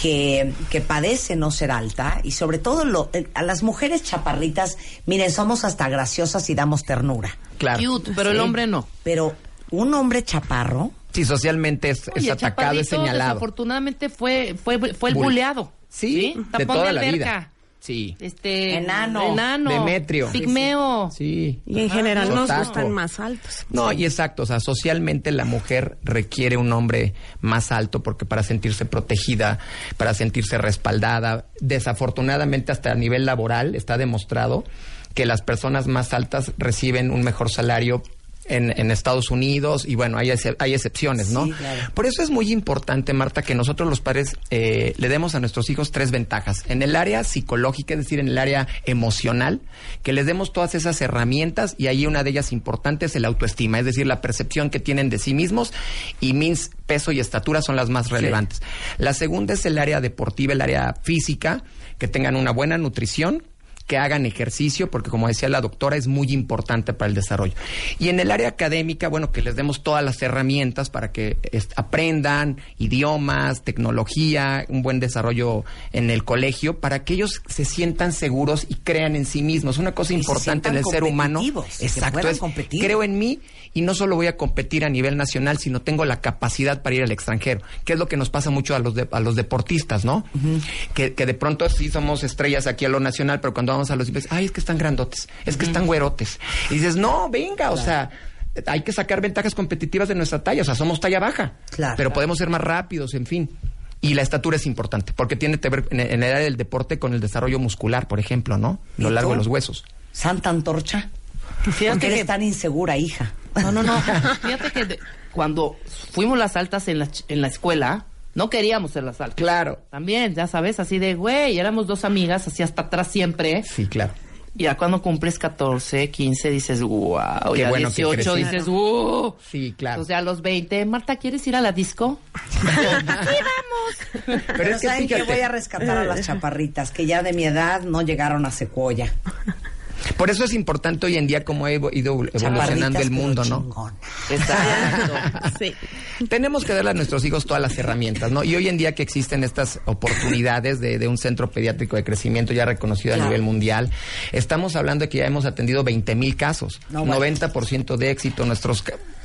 que, que padece no ser alta y sobre todo lo- eh, a las mujeres chaparritas, miren, somos hasta graciosas y damos ternura. Claro. Cute, pero el Sí. hombre no. Pero un hombre chaparro. Sí, socialmente es, atacado, es señalado. Desafortunadamente fue, fue, fue el Bull. buleado. Sí, de Tapón toda de la vida. Sí. Este, Enano. Enano. Demetrio. Pigmeo. Sí. Y en general nos gustan más altos. No, y exacto, o sea, socialmente la mujer requiere un hombre más alto porque para sentirse protegida, para sentirse respaldada, desafortunadamente hasta a nivel laboral está demostrado que las personas más altas reciben un mejor salario en, en Estados Unidos y bueno, hay, hay excepciones, ¿no? Sí, claro. Por eso es muy importante, Marta, que nosotros los padres eh, le demos a nuestros hijos tres ventajas. En el área psicológica, es decir, en el área emocional, que les demos todas esas herramientas y ahí una de ellas importante es el autoestima, es decir, la percepción que tienen de sí mismos y mis peso y estatura son las más relevantes. La segunda es el área deportiva, el área física, que tengan una buena nutrición que hagan ejercicio, porque como decía la doctora, es muy importante para el desarrollo. Y en el área académica, bueno, que les demos todas las herramientas para que aprendan idiomas, tecnología, un buen desarrollo en el colegio, para que ellos se sientan seguros y crean en sí mismos. Una cosa importante en sientan el ser humano. Exacto, es competir. creo en mí y no solo voy a competir a nivel nacional, sino tengo la capacidad para ir al extranjero, que es lo que nos pasa mucho a los, de- a los deportistas, ¿no? que, que de pronto sí somos estrellas aquí a lo nacional, pero cuando vamos a los dices, ay, es que están grandotes, es que están güerotes. Y dices, no, venga, o sea, hay que sacar ventajas competitivas de nuestra talla, o sea, somos talla baja, Claro. pero podemos ser más rápidos, en fin. Y la estatura es importante, porque tiene que ver en, en el área del deporte con el desarrollo muscular, por ejemplo, ¿no? Lo ¿Y largo tú? de los huesos. Santa Antorcha. Fíjate ¿Por qué eres que- tan insegura, hija? No, no, no. Fíjate que de- cuando fuimos las altas en la, ch- en la escuela, no queríamos ser las altas. Claro. También, ya sabes, así de, güey, éramos dos amigas, así hasta atrás siempre. Sí, claro. Y ya cuando cumples 14, 15, dices, wow. Qué ya bueno que 18, crecí. dices, wow. Sí, claro. O sea, a los 20, Marta, ¿quieres ir a la disco? Pero, Pero es que ¿saben que voy a rescatar a las chaparritas que ya de mi edad no llegaron a Secuoya. Por eso es importante hoy en día cómo ha ido evolucionando el mundo, ¿no? Exacto. Sí. Tenemos que darle a nuestros hijos todas las herramientas, ¿no? Y hoy en día que existen estas oportunidades de, de un centro pediátrico de crecimiento ya reconocido Claro. a nivel mundial, estamos hablando de que ya hemos atendido 20 mil casos, No, bueno. 90% de éxito. Nuestros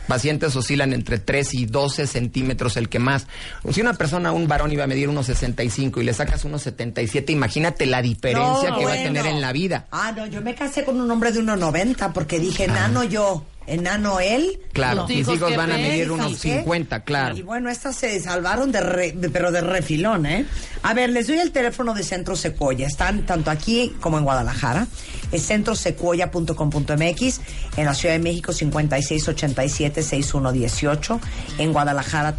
pacientes oscilan entre 3 y 12 centímetros el que más. Si una persona, un varón iba a medir unos 65 y le sacas unos 77, imagínate la diferencia No, que va a tener en la vida. Ah, no, yo me casé con un hombre de 1,90 porque dije, enano yo, enano él. Claro, mis hijos, van a medir unos ¿qué? 50, claro. Y bueno, estas se salvaron de, re- de- pero de refilón, ¿eh? A ver, les doy el teléfono de Centro Secuoya. Están tanto aquí como en Guadalajara. Es centrosecuoya.com.mx. En la Ciudad de México, 5687-6118. En Guadalajara,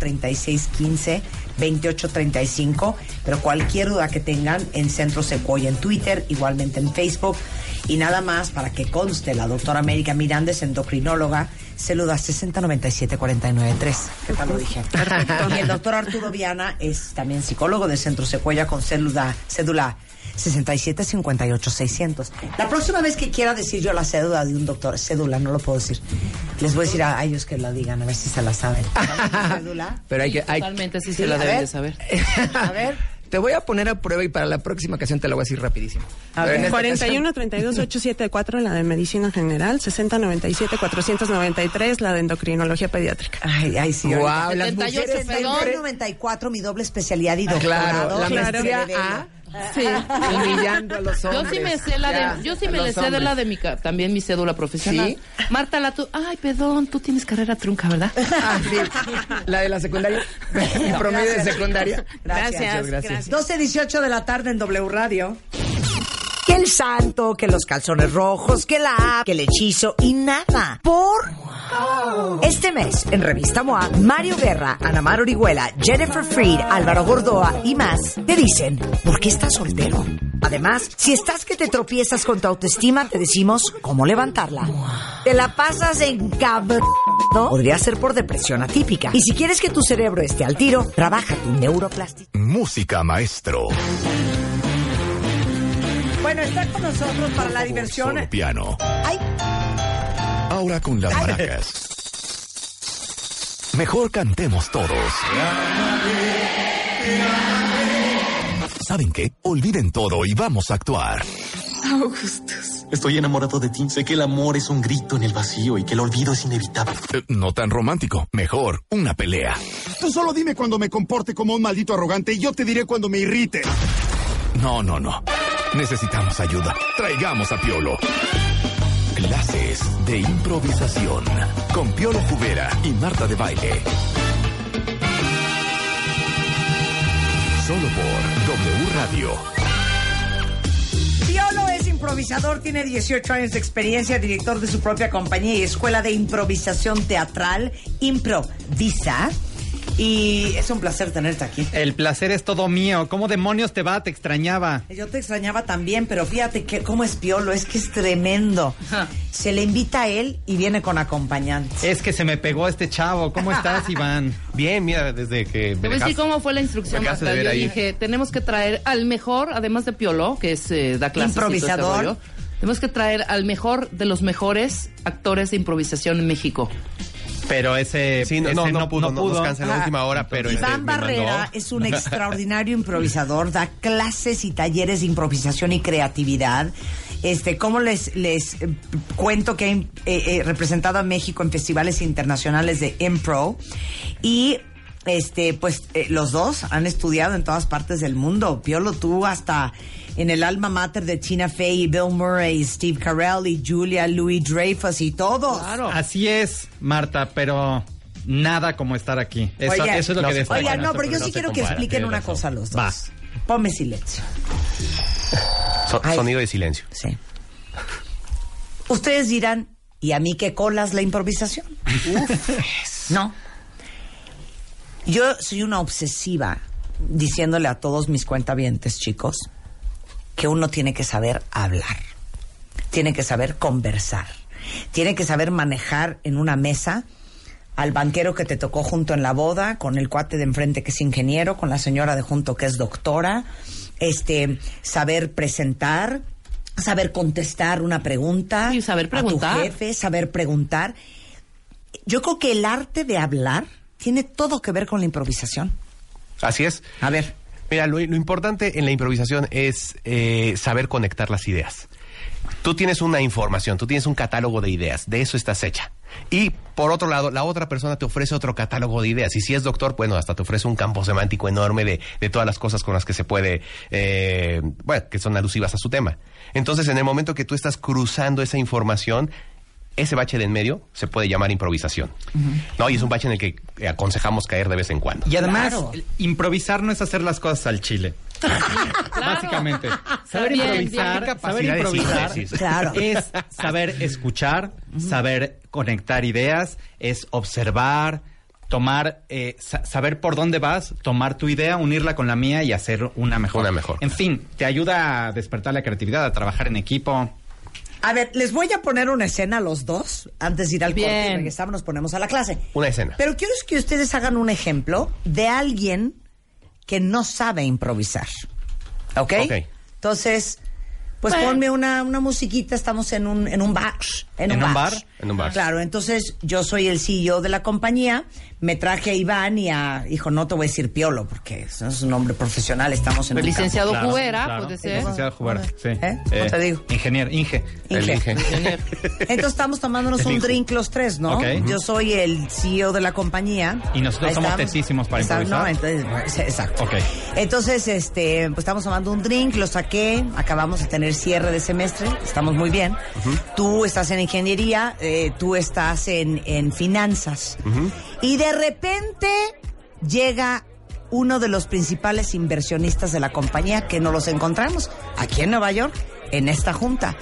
3615-2835. Pero cualquier duda que tengan en Centro Secuoya en Twitter, igualmente en Facebook. Y nada más para que conste, la doctora América Miranda es endocrinóloga, cédula 6097493. ¿Qué tal lo dije? Y el doctor Arturo Viana es también psicólogo de Centro Secuella con cédula, cédula 6758600. La próxima vez que quiera decir yo la cédula de un doctor, cédula, no lo puedo decir. Les voy a decir a, a ellos que la digan, a ver si se la saben. ¿Cédula? Pero hay que... hay- Totalmente, sí, Sí, se la a deben ver. de saber. A ver. Te voy a poner a prueba y para la próxima ocasión te lo voy a decir rapidísimo. A ver. esta 41 32 874 la de medicina general, 60 97 493 la de endocrinología pediátrica. Ay, ay, sí. Guau, ahorita. las 78, mujeres perdón. siempre- 94, mi doble especialidad y Claro, doctorado. la Claro. maestría Televela. A, humillando a los Yo hombres. sí me sé la Ya, de, yo sí me le sé de la de mi, también mi cédula profesional. ¿Sí? Marta, la tu, ay, perdón, tú tienes carrera trunca, ¿verdad? Ah, sí. La de la secundaria. Mi promedio de secundaria. Gracias. Muchas gracias. 12, 18 de la tarde en W Radio. Que el santo, que los calzones rojos, que la app, que el hechizo y nada. Por este mes, en Revista MOA, Mario Guerra, Ana Mar Orihuela, Jennifer Freed, Álvaro Gordoa y más te dicen por qué estás soltero. Además, si estás que te tropiezas con tu autoestima, te decimos cómo levantarla. Te la pasas en cabrón. Podría ser por depresión atípica. Y si quieres que tu cerebro esté al tiro, trabaja tu neuroplástico. Música maestro. Bueno, está con nosotros para la diversión. Solo piano. Ay, Ahora con las maracas. Mejor cantemos todos. ¿Saben qué? Olviden todo y vamos a actuar. Augustus. Estoy enamorado de ti. Sé que el amor es un grito en el vacío y que el olvido es inevitable. Eh, No tan romántico. Mejor, una pelea. Tú solo dime cuando me comporte como un maldito arrogante y yo te diré cuando me irrite. No, no, no. Necesitamos ayuda. Traigamos a Piolo. Clases de improvisación. Con Piolo Jubera y Marta de Baile. Solo por W Radio. Piolo es improvisador, tiene 18 años de experiencia, director de su propia compañía y escuela de improvisación teatral, Improvisa. Y es un placer tenerte aquí. El placer es todo mío. ¿Cómo demonios te va? Te extrañaba. Yo te extrañaba también, pero fíjate que cómo es Piolo, es que es tremendo. Se le invita a él y viene con acompañantes. Es que se me pegó este chavo. ¿Cómo estás, Iván? Bien, mira, desde que... Te voy a decir cómo fue la instrucción, Me Yo ahí. dije, tenemos que traer al mejor, además de Piolo, que es eh, da clases ese Improvisador. tenemos que traer al mejor de los mejores actores de improvisación en México. Pero ese, Sí, no, ese no, no pudo, no, nos canceló a Ah, última hora, pero... este, Iván mandó- Barrera es un extraordinario improvisador, da clases y talleres de improvisación y creatividad. Este, ¿cómo les, les eh, cuento que he eh, eh, representado a México en festivales internacionales de impro? Y este, pues eh, los dos han estudiado en todas partes del mundo. Piolo, tú hasta en el alma mater de Tina Fey, y Bill Murray, y Steve Carell y Julia Louis Dreyfus y todos. Así es, Marta, pero nada como estar aquí. Eso, Oigan, eso es lo que destaca. Oigan, no, pero yo No sí quiero que expliquen una razón. cosa a los Va. dos. Ponme silencio. So- sonido de silencio. Sí. Ustedes dirán, ¿y a mí qué colas la improvisación? no. Yo soy una obsesiva diciéndole a todos mis cuentavientes, chicos, que uno tiene que saber hablar, tiene que saber conversar, tiene que saber manejar en una mesa al banquero que te tocó junto en la boda, con el cuate de enfrente que es ingeniero, con la señora de junto que es doctora, este, saber presentar, saber contestar una pregunta, Y saber a preguntar. tu jefe, saber preguntar. Yo creo que el arte de hablar tiene todo que ver con la improvisación. Así es. A ver. Mira, lo, importante en la improvisación es eh, saber conectar las ideas. Tú tienes una información, tú tienes un catálogo de ideas, de eso estás hecha. Y por otro lado, la otra persona te ofrece otro catálogo de ideas. Y si es doctor, bueno, hasta te ofrece un campo semántico enorme de, de todas las cosas con las que se puede, eh, bueno, que son alusivas a su tema. Entonces, en el momento que tú estás cruzando esa información, ese bache de en medio se puede llamar improvisación. ¿no? Y es un bache en el que eh, aconsejamos caer de vez en cuando. Y además, improvisar no es hacer las cosas al chile. Básicamente. Saber Bien, improvisar, bien. saber de improvisar. Claro. es saber escuchar, saber conectar ideas, es observar, tomar, eh, sa- saber por dónde vas, tomar tu idea, unirla con la mía y hacer una mejor. Una mejor. En fin, te ayuda a despertar la creatividad, a trabajar en equipo. A ver, les voy a poner una escena a los dos antes de ir al corte y Bien. regresamos, nos ponemos a la clase. Una escena. Pero quiero que ustedes hagan un ejemplo de alguien que no sabe improvisar. ¿Ok? Ok. Entonces, pues Bueno. ponme una, una musiquita, estamos en un, en un bar. En, ¿En un bar? En un bar. Claro, entonces yo soy el CEO de la compañía, me traje a Iván y a, hijo, no te voy a decir Piolo, porque eso es un nombre profesional, estamos en El un licenciado. Jubera, puede ser. Licenciado Jubera, sí. ¿Eh? ¿Cómo te digo? Ingeniero, Inge. Inge. El Inge. Entonces estamos tomándonos un drink los tres, ¿no? Ok. Yo soy el CEO de la compañía. Y nosotros somos estamos. tesísimos para Está- improvisar. No, entonces, pues, exacto. Ok. Entonces, este, pues estamos tomando un drink, lo saqué, acabamos de tener cierre de semestre, estamos muy bien. Tú estás en ingeniería, eh, tú estás en, en finanzas. Y de repente llega uno de los principales inversionistas de la compañía que nos los encontramos aquí en Nueva York, en esta junta.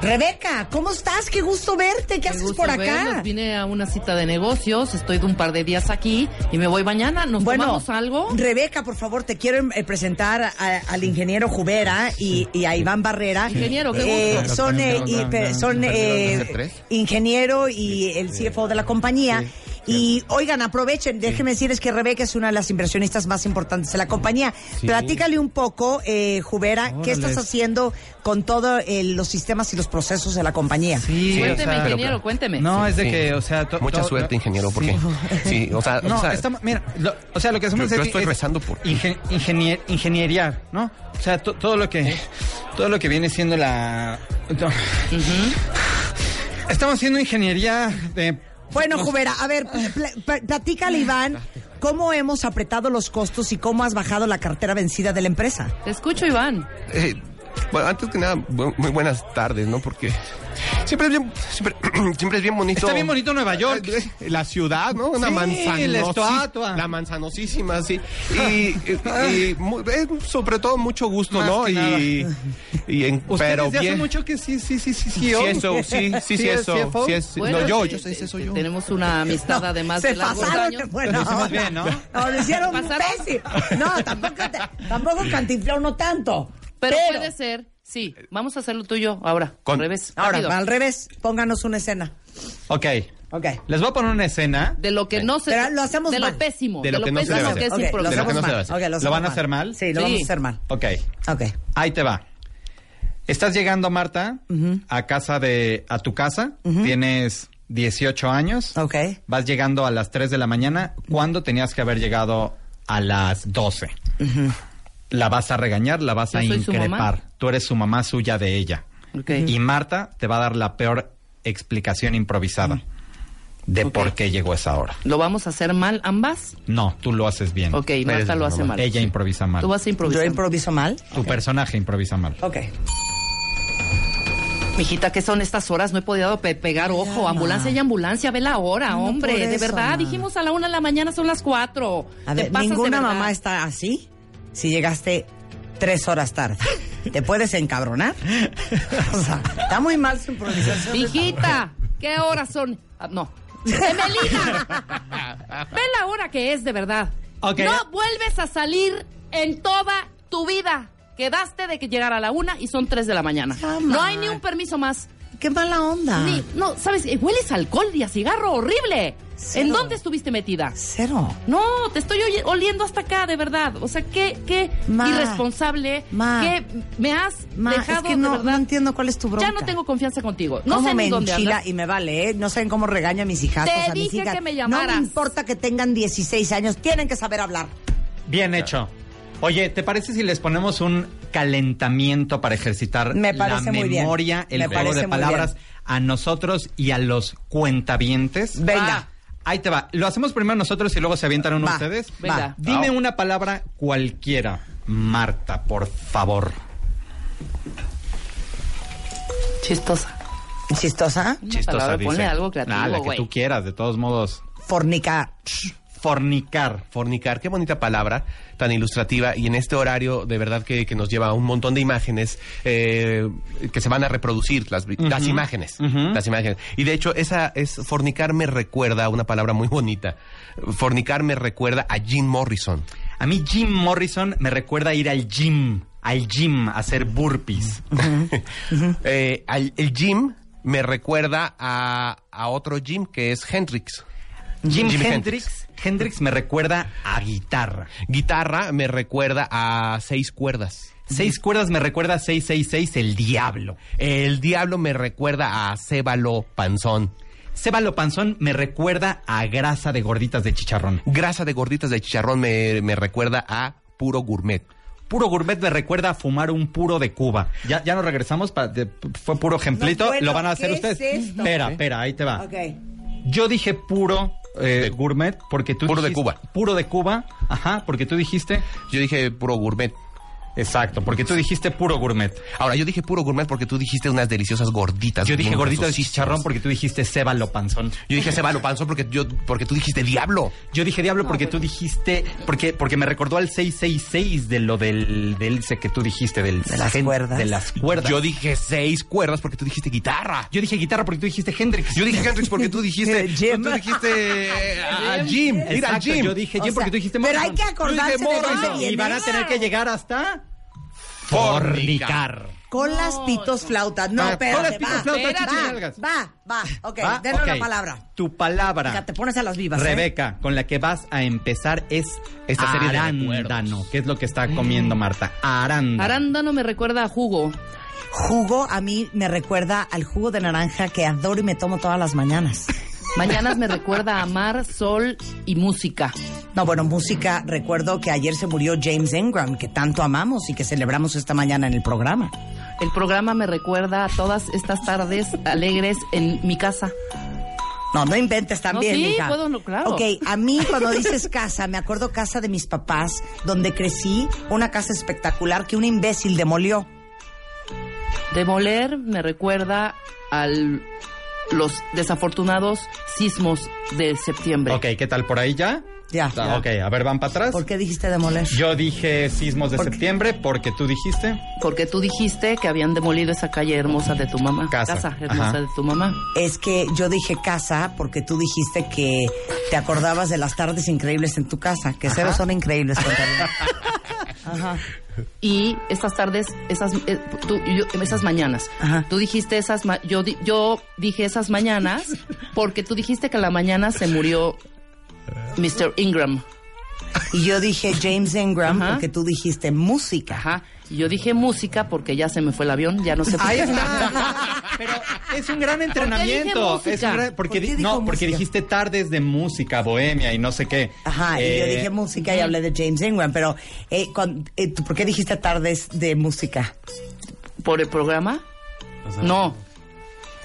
Rebeca, ¿cómo estás? Qué gusto verte. ¿Qué Qué haces por acá? verlos. Vine a una cita de negocios, estoy de un par de días aquí y me voy mañana. ¿Nos Bueno, tomamos algo? Rebeca, por favor, te quiero eh, presentar a- al ingeniero Jubera y, y a Iván Barrera. Ingeniero, qué Eh, gusto. son eh, y- son eh, ingeniero y el CFO de la compañía. Y oigan, aprovechen, déjenme decirles que Rebeca es una de las inversionistas más importantes de la compañía. Sí. Platícale un poco, eh, Jubera, ¿qué estás haciendo con todos los sistemas y los procesos de la compañía? Sí, cuénteme, o sea, ingeniero, cuénteme. No, es de Sí. que, o sea... to- Mucha to- suerte, ingeniero, porque... Sí, o sea... No, o sea, estamos, mira, lo- o sea, lo que hacemos Yo- yo es, estoy es rezando por- ingen- ingenier- ingenieriar, ¿no? O sea, to- todo lo que todo lo que viene siendo la... Estamos haciendo ingeniería de... Bueno, Jubera, a ver, pl- pl- platícale, Iván, cómo hemos apretado los costos y cómo has bajado la cartera vencida de la empresa. Te escucho, Iván. Eh, bueno, antes que nada, bu- muy buenas tardes, ¿no? Porque siempre es bien, siempre, siempre es bien bonito. Está bien bonito Nueva York. Eh, La ciudad, ¿no? Una Sí, manzanosi- la estatua. La manzanosísima, sí. Y, y- y eh, sobre todo mucho gusto, Más ¿no? que nada. Y, y en, pero de hace bien. mucho que sí, sí, sí, sí, sí. Sí, eso, sí, sí, sí, es eso, sí es- Bueno, no, yo, eh, yo soy eh, yo. Tenemos una amistad además se de largos pasaron, años. bueno, Lo hicimos bien, ¿no? No, lo hicieron pésimo. No, tampoco, tampoco cantinfló no tanto. Pero, puede ser, sí. Vamos a hacer lo tuyo ahora. Con- al revés. Ahora, rápido. al revés, pónganos una escena. Ok. Ok. Les voy a poner una escena. De lo que no se. Pero lo hacemos de mal. lo pésimo. De lo que no se pésimo debe que es hacer. Lo De lo que no se debe mal. hacer. Lo ¿Lo hacemos van a hacer mal? Sí, lo Sí. vamos a hacer mal. Ok. Ok. Ahí te va. Estás llegando, Marta, a casa de, a tu casa. Tienes 18 años. Ok. Vas llegando a las 3 de la mañana. ¿Cuándo tenías que haber llegado a las 12? La vas a regañar, la vas Yo a increpar. Tú eres su mamá suya de ella. Y Marta te va a dar la peor explicación improvisada de por qué llegó esa hora. ¿Lo vamos a hacer mal ambas? No, tú lo haces bien. Ok, Marta lo hace mal. Ella improvisa mal. Tú vas a Yo improvisar. improviso mal. Tu personaje improvisa mal. Ok. Mijita, ¿qué son estas horas? No he podido pe- pegar ojo. Ambulancia y ambulancia, ve la hora, No, hombre. de verdad, ma. dijimos a la una de la mañana, son las cuatro. A Te ver, ninguna mamá está así si llegaste tres horas tarde. ¿Te puedes encabronar? O sea, está muy mal su improvisación. Mijita, ¿qué horas son? Ah, no. Emelina, ve la hora que es de verdad. No vuelves a salir en toda tu vida. Quedaste de que llegara a la una y son tres de la mañana. No hay ni un permiso más. Qué mala onda. Ni, no, ¿sabes? Eh, Hueles a alcohol y a cigarro horrible. Cero. ¿En dónde estuviste metida? Cero. No, te estoy oliendo hasta acá, de verdad. O sea, qué, qué Ma. irresponsable. Ma. Que me has Ma, dejado es que no, de verdad. no entiendo cuál es tu bronca. ya no tengo confianza contigo. No ¿Cómo sé me ni dónde andas. y me vale, ¿eh? No saben cómo regaña a mis hijas. Te mis dije hijas. que me No llamaras. me importa que tengan 16 años, tienen que saber hablar. Bien hecho. Oye, ¿te parece si les ponemos un calentamiento para ejercitar Me la parece muy bien. memoria, el Me juego parece de palabras a nosotros y a los cuentavientes? Venga. Ahí te va. Lo hacemos primero nosotros y luego se avientan uno Va. ustedes. Venga. Va. Dime una palabra cualquiera. Marta, por favor. Chistosa. ¿Chistosa? Una Chistosa, palabra, dice. ponle algo creativo, Ah, la que tú quieras, de todos modos. Fornica. Fornicar. Fornicar, qué bonita palabra, tan ilustrativa y en este horario de verdad que, que nos lleva a un montón de imágenes eh, que se van a reproducir, las, las imágenes, las imágenes. Y de hecho, esa es fornicar me recuerda a una palabra muy bonita. Fornicar me recuerda a Jim Morrison. A mí Jim Morrison me recuerda ir al gym, al gym, a hacer burpees. Eh, al- el Jim me recuerda a, a otro Jim que es Hendrix. Jim, Hendrix, Hendrix me recuerda a guitarra. Guitarra me recuerda a seis cuerdas. Seis cuerdas me recuerda a 666, el diablo. El diablo me recuerda a Cébalo Panzón. Cébalo panzón me recuerda a grasa de gorditas de chicharrón. Grasa de gorditas de chicharrón me, me recuerda a puro gourmet. Puro gourmet me recuerda a fumar un puro de Cuba. Ya, ya nos regresamos, pa- de- fue puro ejemplito. No, bueno, Lo van a hacer ¿qué ustedes. es esto? Espera, espera, ahí te va. Yo dije puro eh, gourmet porque tú Puro de dijiste- Cuba. Puro de Cuba, ajá, porque tú dijiste. Yo dije puro gourmet. Exacto, porque tú dijiste puro gourmet. Ahora, yo dije puro gourmet porque tú dijiste unas deliciosas gorditas. Yo dije gordito de chicharrón porque tú dijiste cébalo panzón. Yo dije cebalo panzón porque, yo, porque tú dijiste diablo. Yo dije diablo porque tú dijiste, porque, porque me recordó al 666 de lo del, del que tú dijiste, del De las gen- cuerdas. De las cuerdas. Yo dije seis cuerdas porque tú dijiste guitarra. Yo dije guitarra porque tú dijiste Hendrix. Yo dije Hendrix porque tú dijiste. Jim. Tú dijiste. a Jim. Ir al Exacto, Jim. Yo dije O Jim porque tú dijiste pero hay que acordarse de. Y van a tener que llegar hasta fornicar. Con las pitos flautas. No, Va, espérate, con las pitos va. flautas. Va, va. Ok, ¿Va? denos la palabra. Tu palabra. Ya te pones a las vivas, ¿eh? Rebeca, con la que vas a empezar es Esta serie de arándano, que es lo que está comiendo Marta. Arándano. Arándano me recuerda a jugo. Jugo a mí me recuerda al jugo de naranja que adoro y me tomo todas las mañanas. Mañanas me recuerda a mar, sol y música. No, bueno, música, recuerdo que ayer se murió James Ingram, que tanto amamos y que celebramos esta mañana en el programa. El programa me recuerda a todas estas tardes alegres en mi casa. No, no inventes también, No, sí, puedo, no, claro. Ok, a mí cuando dices casa, me acuerdo casa de mis papás, donde crecí, una casa espectacular que un imbécil demolió. Demoler me recuerda a los desafortunados sismos de septiembre. ¿qué tal por ahí ya? Ya. Ah, Ok, a ver, van para atrás. ¿Por qué dijiste demoler? Yo dije sismos de septiembre porque tú dijiste. Porque tú dijiste que habían demolido esa calle hermosa de tu mamá. Casa. hermosa Ajá. de tu mamá. Es que yo dije casa porque tú dijiste que te acordabas de las tardes increíbles en tu casa, que cero son increíbles. Ajá. Y esas tardes, esas, eh, tú- yo- esas mañanas. Tú dijiste esas, ma- yo, di- yo dije esas mañanas porque tú dijiste que a la mañana se murió Mr. Ingram. Y yo dije James Ingram porque tú dijiste música. Ajá. Y yo dije música porque ya se me fue el avión, ya no sé por Ahí qué. está. Pero es un gran entrenamiento. Es un gran- porque ¿Por qué di- dijo no, porque dijiste tardes de música, bohemia y no sé qué. Ajá, y yo Eh, dije música y hablé de James Ingram, pero eh, eh, ¿tú ¿por qué dijiste tardes de música? ¿Por el programa? No.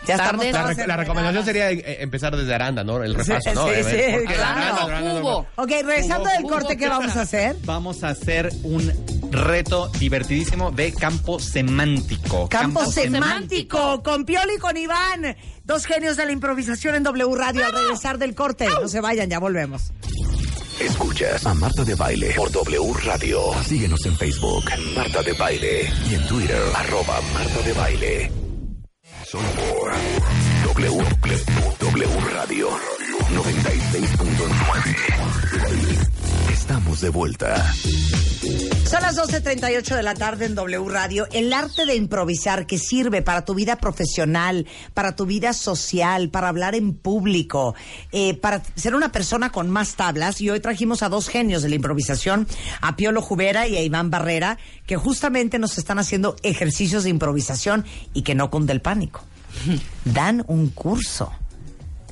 Ya estamos Tardes- La, recomendación sería eh, empezar desde Aranda, ¿no? El repaso, Sí, ¿no? sí, sí, ¿por qué claro. Aranda, Aranda, Cubo. Ok, regresando del corte, ¿qué vamos a hacer? Vamos a hacer un reto divertidísimo de campo semántico. Campo semántico, con Pioli y con Iván. Dos genios de la improvisación en W Radio al regresar del corte. No se vayan, ya volvemos. Escuchas a Marta de Baile por W Radio. Síguenos en Facebook, Marta de Baile. Y en Twitter, arroba Marta de Baile. Solo W, W Radio 96.9. Estamos de vuelta. Son las 12.38 de la tarde en W Radio. El arte de improvisar que sirve para tu vida profesional, para tu vida social, para hablar en público, eh, para ser una persona con más tablas. Y hoy trajimos a dos genios de la improvisación, a Piolo Jubera y a Iván Barrera, que justamente nos están haciendo ejercicios de improvisación y que no cunde el pánico. Dan un curso.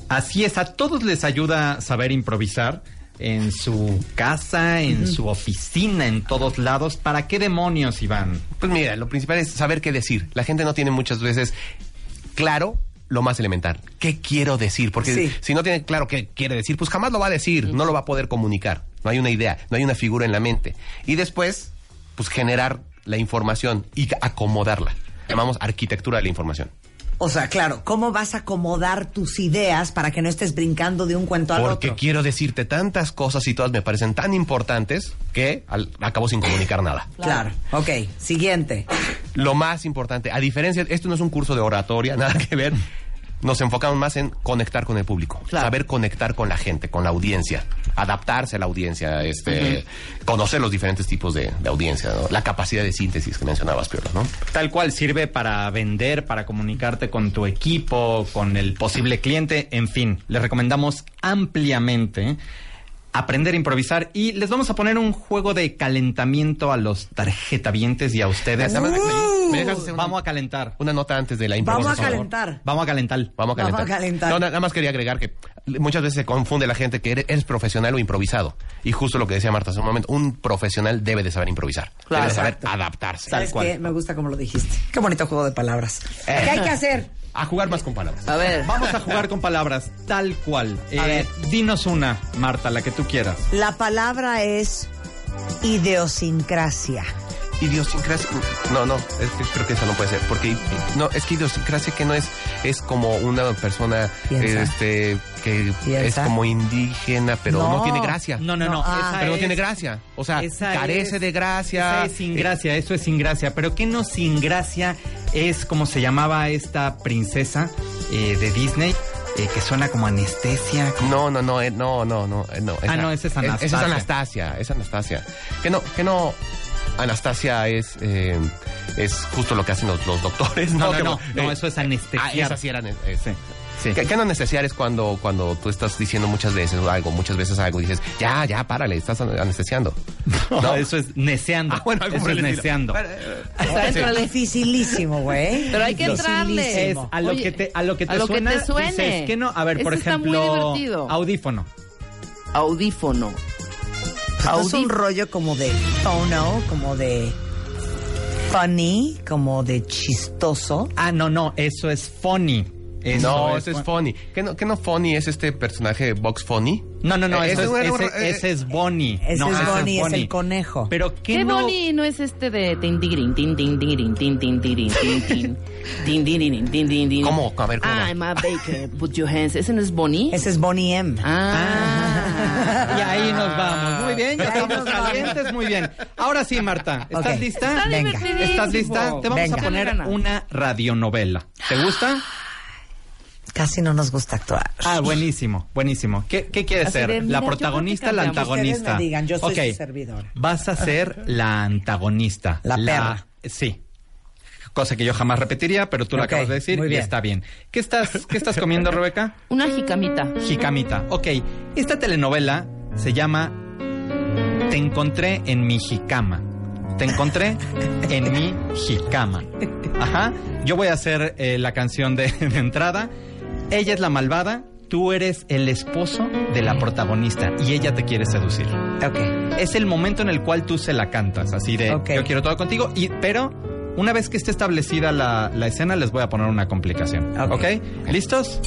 Así es, a todos les ayuda saber improvisar en su casa, en su oficina, en todos lados. ¿Para qué demonios, Iván? Pues mira, lo principal es saber qué decir. La gente no tiene muchas veces claro lo más elemental. ¿Qué quiero decir? Porque Sí. si no tiene claro qué quiere decir, pues jamás lo va a decir, no lo va a poder comunicar. No hay una idea, no hay una figura en la mente. Y después, pues generar la información y acomodarla. Llamamos arquitectura de la información. O sea, claro, ¿cómo vas a acomodar tus ideas para que no estés brincando de un cuento al Porque otro? quiero decirte tantas cosas y todas me parecen tan importantes que al- acabo sin comunicar nada. Claro. Ok, siguiente. Lo más importante, a diferencia, esto no es un curso de oratoria, nada que ver. Nos enfocamos más en conectar con el público, saber conectar con la gente, con la audiencia, adaptarse a la audiencia, este, conocer los diferentes tipos de, de audiencia, ¿no? la capacidad de síntesis que mencionabas, Piolo, ¿no? Tal cual sirve para vender, para comunicarte con tu equipo, con el posible cliente, en fin, les recomendamos ampliamente aprender a improvisar y les vamos a poner un juego de calentamiento a los tarjetavientes y a ustedes. ¿Me- me dejas hacer una- Vamos a calentar. Una nota antes de la Vamos a calentar. Vamos a calentar. Vamos a Vamos calentar. a calentar. No, na- nada más quería agregar que muchas veces se confunde la gente que eres, eres profesional o improvisado. Y justo lo que decía Marta hace un momento, un profesional debe de saber improvisar. Claro. debe de saber Exacto. adaptarse. ¿Sabes qué? Me gusta como lo dijiste. Qué bonito juego de palabras. Eh. ¿Qué hay que hacer? A jugar más con palabras. A ver. Vamos a jugar con palabras, tal cual. Eh, ver. dinos una, Marta, la que tú quieras. La palabra es idiosincrasia. Idiosincrasia. No, no, es que creo que eso no puede ser. Porque no, es que idiosincrasia que no es, es como una persona Piensa. este que Piensa. es como indígena, pero no, No. tiene gracia. No, no, no. Ah. pero no tiene gracia. O sea, carece es- de gracia. esa es sin gracia, eso es sin gracia. Pero ¿qué no sin gracia es como se llamaba esta princesa eh, de Disney? eh, que suena como anestesia. como- No, no, no, eh, no, no, no, eh, no. Ah, no, esa es Esa es Anastasia. Anastasia, es Anastasia. Que no, que no. Anastasia es, eh, es justo lo que hacen los, los doctores, ¿no? No, no, Que, no, no, eh, eso es Ah, anestesiar. esa sí era. eh, Sí, sí. ¿Qué, qué no anestesiar es cuando, cuando tú estás diciendo muchas veces algo, muchas veces algo y dices, ya, ya, párale, estás an- anestesiando? No, eso es neceando. Ah, bueno, algo eso es neceando. Está dentro Dificilísimo, güey. Pero hay que entrarle. Es a lo Oye, que te, a lo que te a lo que te suene. dices, ¿qué no? A ver, por Ese está muy ejemplo, divertido. audífono. Audífono. Esto es un rollo como de tono, como de... Funny, como de chistoso. Ah, no, no, eso es funny. Eso no, es eso es fun- Funny. ¿Qué no, qué no Funny es este personaje Box Funny? No, no, no, Eh, eso ese es- ese, eh, ese es Bonnie. Ese No, es ese Bonnie, es Bonnie. el conejo. Pero ¿qué, ¿Qué no? Bonnie no es este de tin tin tin tin tin tin tin tin tigirin, tin tin tin? ¿Cómo? A ver, ¿cómo? I'm a baker, put your hands. ¿Ese no es Bonnie? Ese es Bonnie M. Ah. Y ahí nos vamos. Muy bien, ya estamos calientes, muy bien. Ahora sí, Marta, ¿estás lista? Está Venga. ¿Estás lista? Te vamos Venga. a poner una radionovela. ¿Te gusta? Casi no nos gusta actuar. Ah, buenísimo, buenísimo. ¿Qué, qué quieres Así ser? de, mira, ¿La protagonista la antagonista? Ustedes me digan, yo soy Ok, su servidora. Vas a ser la antagonista. La perra. Sí. Cosa que yo jamás repetiría, pero tú lo Ok, acabas de decir muy y está bien. ¿Qué estás, qué estás comiendo, Rebeca? Una jicamita. Jicamita. Ok, esta telenovela se llama Te encontré en mi jicama. Te encontré en mi jicama. Ajá. Yo voy a hacer eh, la canción de, de entrada. Ella es la malvada, tú eres el esposo de la protagonista y ella te quiere seducir. Ok. Es el momento en el cual tú se la cantas, así de Ok. yo quiero todo contigo, y, pero una vez que esté establecida la, la escena les voy a poner una complicación. Ok. ¿Ok? ¿Listos?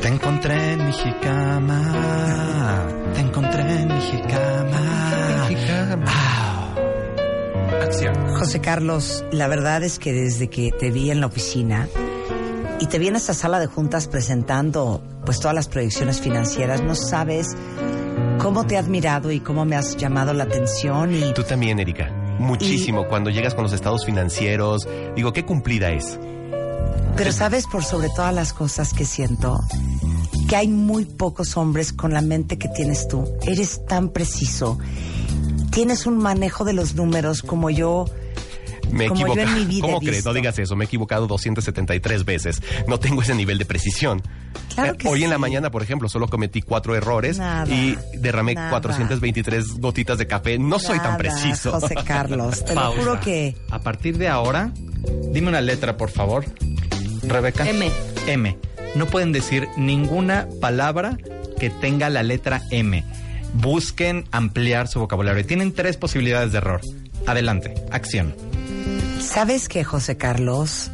Te encontré en mi jicama. Te encontré en mi jicama. Ah. Acción. José Carlos, la verdad es que desde que te vi en la oficina y te vi en esta sala de juntas presentando pues todas las proyecciones financieras, no sabes cómo te he admirado y cómo me has llamado la atención y Tú también, Erika. Muchísimo. Cuando llegas con los estados financieros, digo, qué cumplida es. pero sabes por sobre todas las cosas que siento que hay muy pocos hombres con la mente que tienes tú. Eres tan preciso. Tienes un manejo de los números como yo Me he Como yo equivocado. en mi vida ¿Cómo crees? No digas eso. Me he equivocado 273 veces. No tengo ese nivel de precisión. Claro Eh, que Hoy en la mañana, por ejemplo, solo cometí cuatro errores Nada, y derramé nada. 423 gotitas de café. No soy tan preciso. José Carlos, te lo Pausa. juro que A partir de ahora, dime una letra, por favor. Rebeca. M. M. No pueden decir ninguna palabra que tenga la letra M. Busquen ampliar su vocabulario. Tienen tres posibilidades de error. Adelante. Acción. ¿Sabes qué, José Carlos?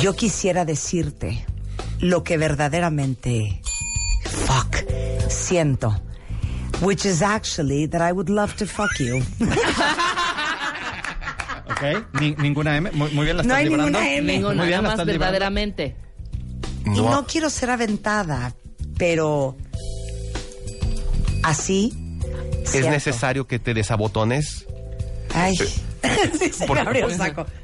Yo quisiera decirte lo que verdaderamente fuck siento. Which is actually that I would love to fuck you. ¿Ok? Ni- ninguna M. Muy, muy bien, la No estás hay librando. ninguna M. Ninguna, Muy bien, nada la más verdaderamente. Y no quiero ser aventada, pero así. ¿Es siento. necesario que te desabotones? Ay, sí, se me abrió el saco.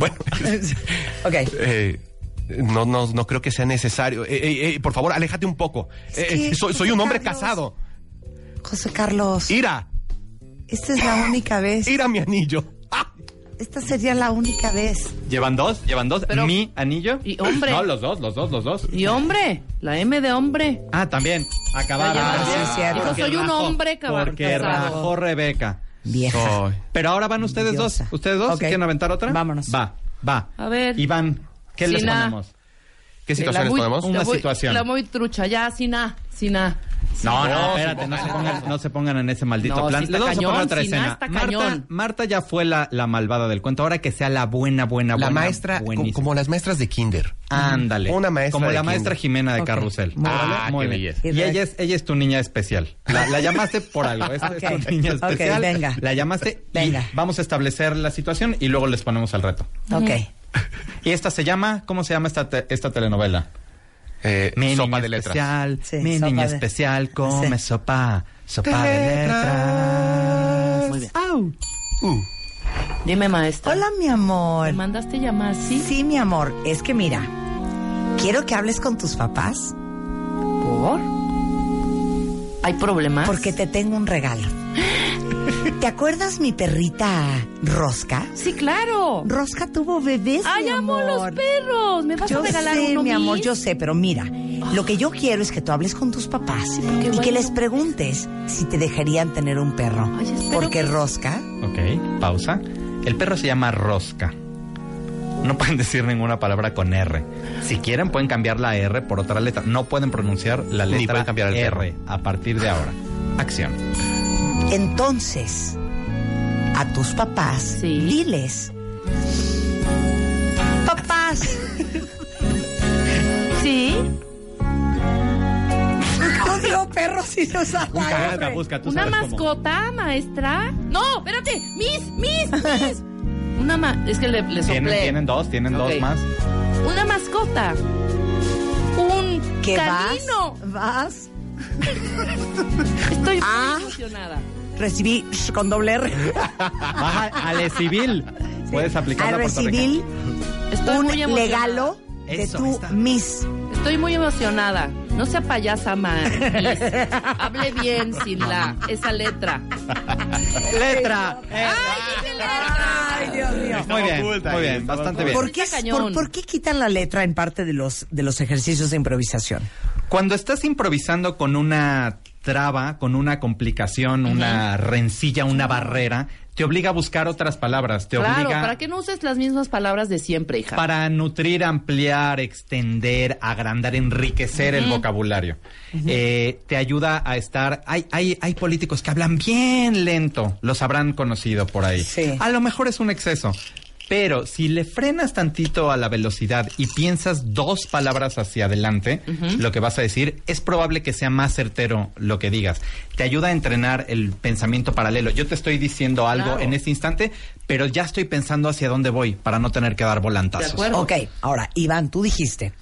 Bueno, Ok. eh, no, no, no creo que sea necesario. Eh, eh, eh, por favor, aléjate un poco. Eh, eh, soy, soy un hombre Carlos. casado. José Carlos, Ira, esta es la única vez. ira mi anillo. Esta sería la única vez. ¿Llevan dos? ¿Llevan dos? Pero- ¿Mi anillo? Y hombre. No, los dos, los dos, los dos. Y hombre, la M de hombre. Ah, también. Acabaron. Ah, sí, es cierto. Dijo, soy un hombre caba- Porque rajó Rebeca. Vieja. Soy. Pero ahora van ustedes Diosa. dos. ¿Ustedes dos? ¿Quieren aventar otra? Vámonos. Va, va. A ver. Iván, ¿qué les ponemos? ¿Qué situaciones muy- ponemos? Una la muy- situación. La muy trucha, ya, sin A, sin A. No, no, No, espérate, no se, pongan, no se pongan en ese maldito No, plan. está Les vamos cañón, a poner otra si no, escena. Marta, ya fue la, la malvada del cuento. Ahora que sea la buena, buena, La buena. maestra, co- buenísima. como las maestras de kinder. Ándale. Una maestra Como de la kinder. maestra Jimena de. Carrusel. Muy Ah, muy qué bien. belleza. Y ella es, ella es tu niña especial. La, la llamaste por algo. Es, es Ok. tu niña Ok, especial. venga. La llamaste. y Venga. vamos a establecer la situación y luego les ponemos el reto. Ok. Y esta se llama, ¿cómo se llama esta, te- esta telenovela? Eh, Mi sopa niña de letras. especial, Sí, mi sopa niña de- especial come Sí. sopa, sopa de letras. Muy bien. Uh, Dime, maestra. Hola, mi amor. ¿Me mandaste llamar? Sí. Sí, mi amor. Es que mira, quiero que hables con tus papás ¿Por? ¿Hay problemas? porque te tengo un regalo. ¿Te acuerdas mi perrita Rosca? Sí, claro. Rosca tuvo bebés, ¡Ay, mi amo amor. los perros! ¿Me vas Yo a regalar sé, uno mi amor, yo sé, pero mira, lo que yo quiero es que tú hables con tus papás y que les preguntes si te dejarían tener un perro. Ay, Porque que- Rosca, Ok, pausa. El perro se llama Rosca. No pueden decir ninguna palabra con R. Si quieren pueden cambiar la R por otra letra. No pueden pronunciar la Ni letra pueden cambiar el R perro. a partir de ahora. Acción. Entonces, a tus papás, diles. Papás. Sí. Odio perros y los Busca, busca, tú ¿Una sabes cómo. mascota, maestra? No, espérate. Miss, miss, miss. Una ma es que le, le soplé. Tienen, tienen dos, tienen dos más. Una mascota. Un ¿Qué canino. vas? Estoy Ah. muy emocionada. Recibí sh, con doble R. Baja al civil. Puedes aplicar A la recibir un legalo de Eso, tu está. Miss. Estoy muy emocionada. No sea payasa, ma. Miss. Hable bien sin la esa letra. Letra. Ay, Dios mío. Muy bien, muy bien, bastante bien. ¿Por qué, por qué quitan la letra en parte de los, de los ejercicios de improvisación? Cuando estás improvisando con una traba, con una complicación, una rencilla, una barrera, te obliga a buscar otras palabras, te Claro, obliga para que no uses las mismas palabras de siempre, hija. para nutrir, ampliar, extender, agrandar, enriquecer el vocabulario. Eh, te ayuda a estar. Hay, hay, hay políticos que hablan bien lento, los habrán conocido por ahí. Sí. A lo mejor es un exceso. Pero si le frenas tantito a la velocidad y piensas dos palabras hacia adelante, lo que vas a decir, es probable que sea más certero lo que digas. Te ayuda a entrenar el pensamiento paralelo. Yo te estoy diciendo algo Claro. en este instante, pero ya estoy pensando hacia dónde voy para no tener que dar volantazos. Ok, ahora, Iván, tú dijiste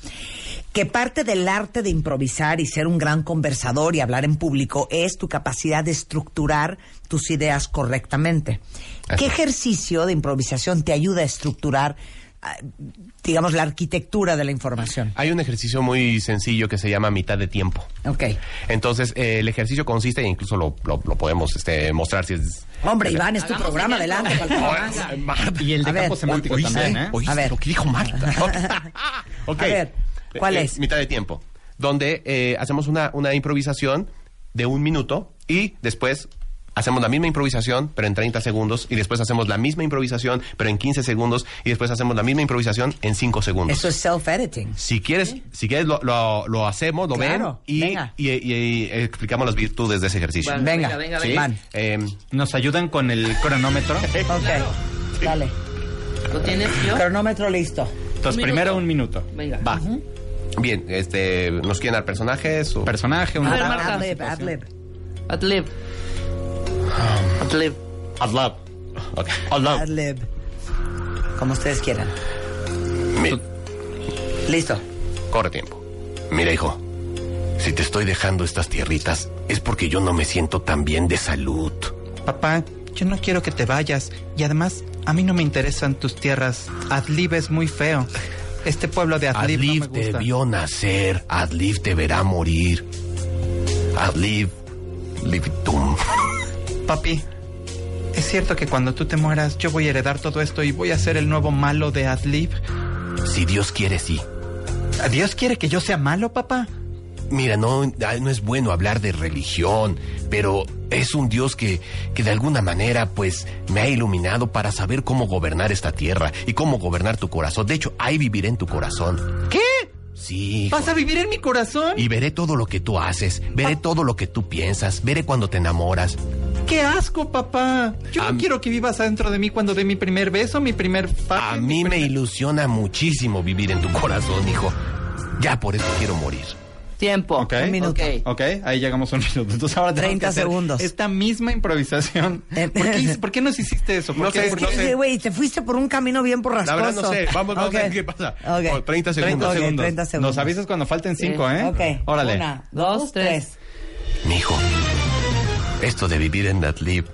que parte del arte de improvisar y ser un gran conversador y hablar en público es tu capacidad de estructurar tus ideas correctamente. ¿Qué ejercicio de improvisación te ayuda a estructurar, ah, digamos, la arquitectura de la información? Hay un ejercicio muy sencillo que se llama mitad de tiempo. Ok. Entonces, eh, el ejercicio consiste, e incluso lo, lo- lo podemos este, mostrar si es... Hombre, Iván, es tu Hagamos programa, adelante. Y el de A ver, campo semántico ¿Oíste? también, ¿eh? ¿Oíste A ver. lo que dijo Marta? Ok. A ver, ¿cuál Eh, es? Mitad de tiempo. Donde eh, hacemos una, una improvisación de un minuto y después hacemos la misma improvisación, pero en 30 segundos, y después hacemos la misma improvisación, pero en 15 segundos, y después hacemos la misma improvisación en 5 segundos. Eso es self-editing. Si quieres, si quieres lo, lo- lo hacemos, lo Claro, ven y, venga. y- y- y explicamos las virtudes de ese ejercicio. Bueno, Venga, venga, ¿Sí? venga. Em, Nos ayudan con el cronómetro. Ok, dale. ¿Lo tienes yo? Cronómetro listo. Entonces, Un primero minuto. un minuto. Venga. Va. bien, este, ¿nos quieren dar personajes? O? Personaje, un A ver, Ad- Marta. Adlib, adlib. Adlib. Adlib. Adlab. Ok. Adlab. Adlib. Como ustedes quieran. Mi- Listo. Corre tiempo. Mira, hijo, si te estoy dejando estas tierritas es porque yo no me siento tan bien de salud. Papá, yo no quiero que te vayas. Y además, a mí no me interesan tus tierras. Adlib es muy feo. Este pueblo de Adlib, Adlib no me gusta. vio nacer, Adlib te verá morir. Adlib, libitum. Papi, ¿es cierto que cuando tú te mueras yo voy a heredar todo esto y voy a ser el nuevo malo de Adlib? Si Dios quiere, sí. ¿Dios quiere que yo sea malo, papá? Mira, no, no es bueno hablar de religión, pero es un Dios que, que de alguna manera, pues, me ha iluminado para saber cómo gobernar esta tierra y cómo gobernar tu corazón. De hecho, ahí viviré en tu corazón. ¿Qué? Sí. hijo. ¿Vas a vivir en mi corazón? Y veré todo lo que tú haces, veré todo lo que tú piensas, veré cuando te enamoras. ¡Qué asco, papá! Yo A no quiero que vivas adentro de mí cuando dé mi primer beso, mi primer... fa- A mí me ilusiona muchísimo vivir en tu corazón, hijo. Ya por eso quiero morir. Tiempo. Ok. Un minuto. Ok. Ahí llegamos a un minuto. Entonces ahora tenemos 30 que hacer segundos. Esta misma improvisación. Eh, ¿Por qué, por qué nos hiciste eso? ¿Por No qué? sé, te fuiste por un camino bien borrascoso. La verdad no sé. Vamos, vamos a ver qué pasa. Ok. Por 30 segundos. 30 Ok, segundos. 30 segundos. Nos avisas cuando falten 5, ¿eh? Ok. Órale. Una, dos, tres. Mi hijo, esto de vivir en Adlib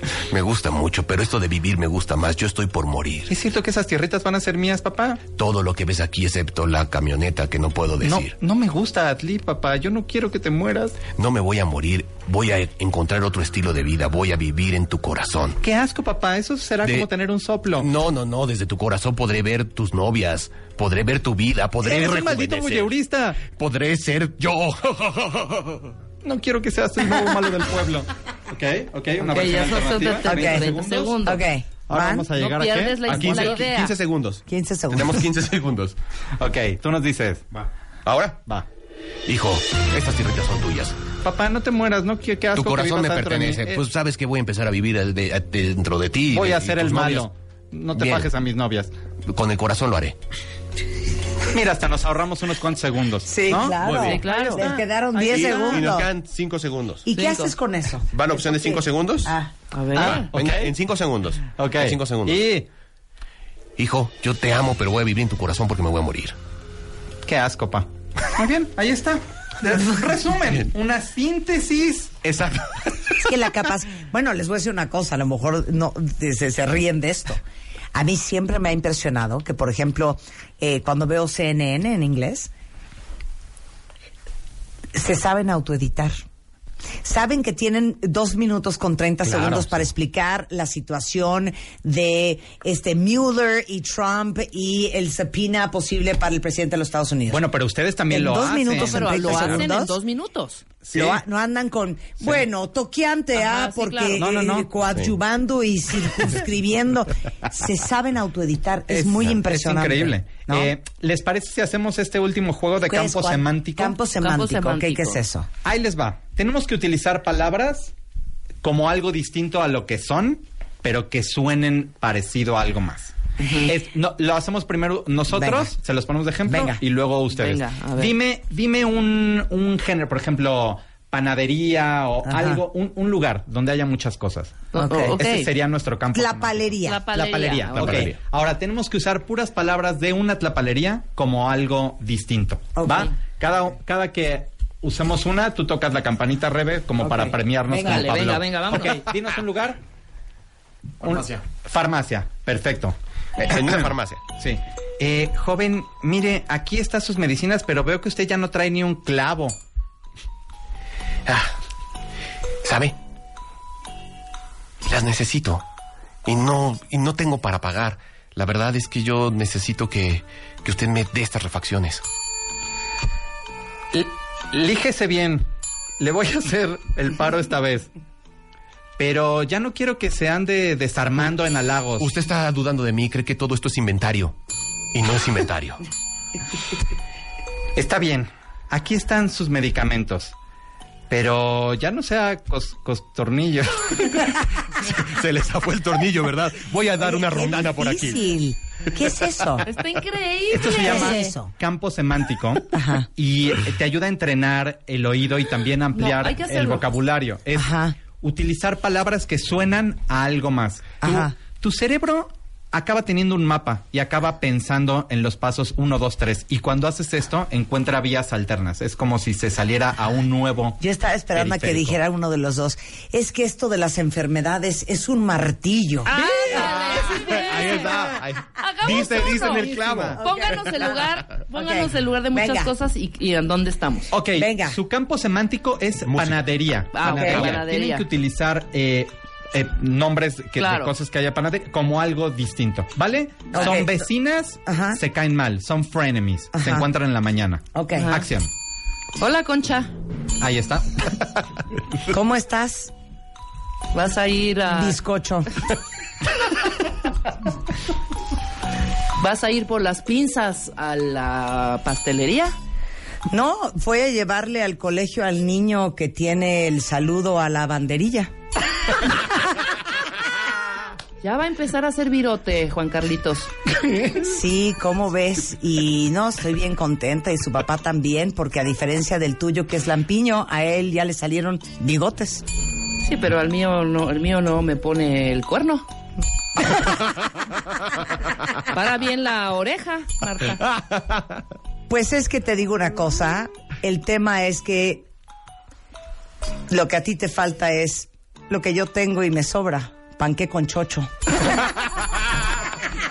me gusta mucho, pero esto de vivir me gusta más. Yo estoy por morir. ¿Es cierto que esas tierritas van a ser mías, papá? Todo lo que ves aquí, excepto la camioneta que no puedo No, decir. no me gusta Adlib, papá. Yo no quiero que te mueras. No me voy a morir. Voy a encontrar otro estilo de vida. Voy a vivir en tu corazón. Qué asco, papá. Eso será De- como tener un soplo. No, no, no. Desde tu corazón podré ver tus novias. Podré ver tu vida. Podré Eres un maldito voyeurista. Podré ser yo. No quiero que seas el nuevo malo del pueblo. Ok, ok, una Ok, versión alternativa. 30 30 segundos. segundos. Ok. Ahora ¿Van? vamos a llegar No a qué? la- A 15, la idea. 15 segundos. 15 segundos. Tenemos 15 segundos. Ok, tú nos dices. ¿Ahora? Va. Hijo, estas tierritas son tuyas. papá, no te mueras, no quiero que Tu corazón me pertenece. Pues sabes que voy a empezar a vivir de- de- dentro de ti. Voy de- a ser el novias. malo. No te Bien. bajes a mis novias. Con el corazón lo haré. Mira, hasta nos ahorramos unos cuantos segundos. Sí, ¿no? claro. Muy bien. Sí, claro. Les quedaron Ahí 10 está. segundos. Y nos quedan cinco segundos. ¿Y qué haces con eso? ¿Van opciones cinco segundos? Ah, a ver. Ah, venga, en cinco segundos. Ok. En cinco segundos. Y... Hijo, yo te amo, pero voy a vivir en tu corazón porque me voy a morir. Qué asco, pa. Muy bien, ahí está. Resumen, una síntesis. Exacto. Es que la capaz. Bueno, les voy a decir una cosa, a lo mejor no se, se ríen de esto. A mí siempre me ha impresionado que, por ejemplo, eh, cuando veo CNN en inglés, se saben autoeditar. Saben que tienen dos minutos con 30 Claro, segundos sí. para explicar la situación de este Mueller y Trump y el subpoena posible para el presidente de los Estados Unidos. Bueno, pero ustedes también En lo dos hacen. minutos, Pero lo 30 hacen en dos minutos. Sí. Lo ha- no andan con, bueno, toqueante, Ajá, ah, sí, porque claro. No, no, no. eh, coadyuvando y circunscribiendo. Se saben autoeditar. Es, muy Es impresionante. increíble. ¿no? Eh, ¿Les parece si hacemos este último juego de ¿Qué es, campo semántico? Campo semántico. ¿Qué- semántico. ¿Qué, es eso? Ahí les va. Tenemos que utilizar palabras como algo distinto a lo que son, pero que suenen parecido a algo más. Es- no, lo hacemos primero nosotros, Venga. se los ponemos de ejemplo, Venga. y luego ustedes. Venga, a ver. Dime, dime un, un género, por ejemplo, panadería o Ajá. algo, un, un lugar donde haya muchas cosas. Ese sería nuestro campo. Tlapalería. La palería. La palería. ok. ok. Ahora tenemos que usar puras palabras de una tlapalería como algo distinto. ¿Va? Cada, cada que usemos una, tú tocas la campanita, Rebe, como para premiarnos Venga. como Dale, Pablo. venga, venga. Ok, dinos un lugar. Un- Farmacia. farmacia, perfecto. En una farmacia. Sí. Eh, joven, mire, aquí están sus medicinas, pero veo que usted ya no trae ni un clavo. Ah, ¿Sabe? Las necesito. Y no, y no tengo para pagar. La verdad es que yo necesito que, que usted me dé estas refacciones. Líjese bien. Le voy a hacer el paro esta vez. Pero ya no quiero que se ande desarmando en halagos. Usted está dudando de mí, cree que todo esto es inventario. Y no es inventario. Está bien. Aquí están sus medicamentos. Pero ya no sea cos, costornillo. Se les zafó el tornillo, ¿verdad? Voy a dar Oye, una rondana por aquí. difícil. ¿Qué es eso? Está increíble. Esto se llama ¿Qué es eso? campo semántico Ajá. y te ayuda a entrenar el oído y también a ampliar No, el vocabulario. Es Ajá. utilizar palabras que suenan a algo más. Tu- Ajá. tu cerebro acaba teniendo un mapa y acaba pensando en los pasos 1, 2, 3. Y cuando haces esto, encuentra vías alternas. Es como si se saliera a un nuevo. Yo estaba esperando a que dijera uno de los dos. Es que esto de las enfermedades es un martillo. Ahí está. ahí- Dice, dice en el clavo. Pónganos el lugar, pónganos Ok. el lugar de muchas Venga. cosas y, y en dónde estamos. Ok, Venga. su campo semántico es Música. panadería. Ah, ok, panadería. Tienen que utilizar eh, eh, nombres que, Claro. de cosas que haya panadería como algo distinto, ¿vale? Son vecinas, Ajá. se caen mal, son frenemies, se encuentran en la mañana. Ok. Acción. Hola, Concha. Ahí está. ¿Cómo estás? Vas a ir a Bizcocho. vas a ir por las pinzas a la pastelería. No, fue a llevarle al colegio al niño que tiene el saludo a la banderilla. Ya va a empezar a hacer virote, Juan Carlitos. Sí, ¿cómo ves? Y no, estoy bien contenta y su papá también, porque a diferencia del tuyo que es lampiño, a él ya le salieron bigotes. Sí, pero al mío no, el mío no me pone el cuerno. Para bien la oreja, Marta. Pues es que te digo una cosa, el tema es que lo que a ti te falta es lo que yo tengo y me sobra, panqué con chocho.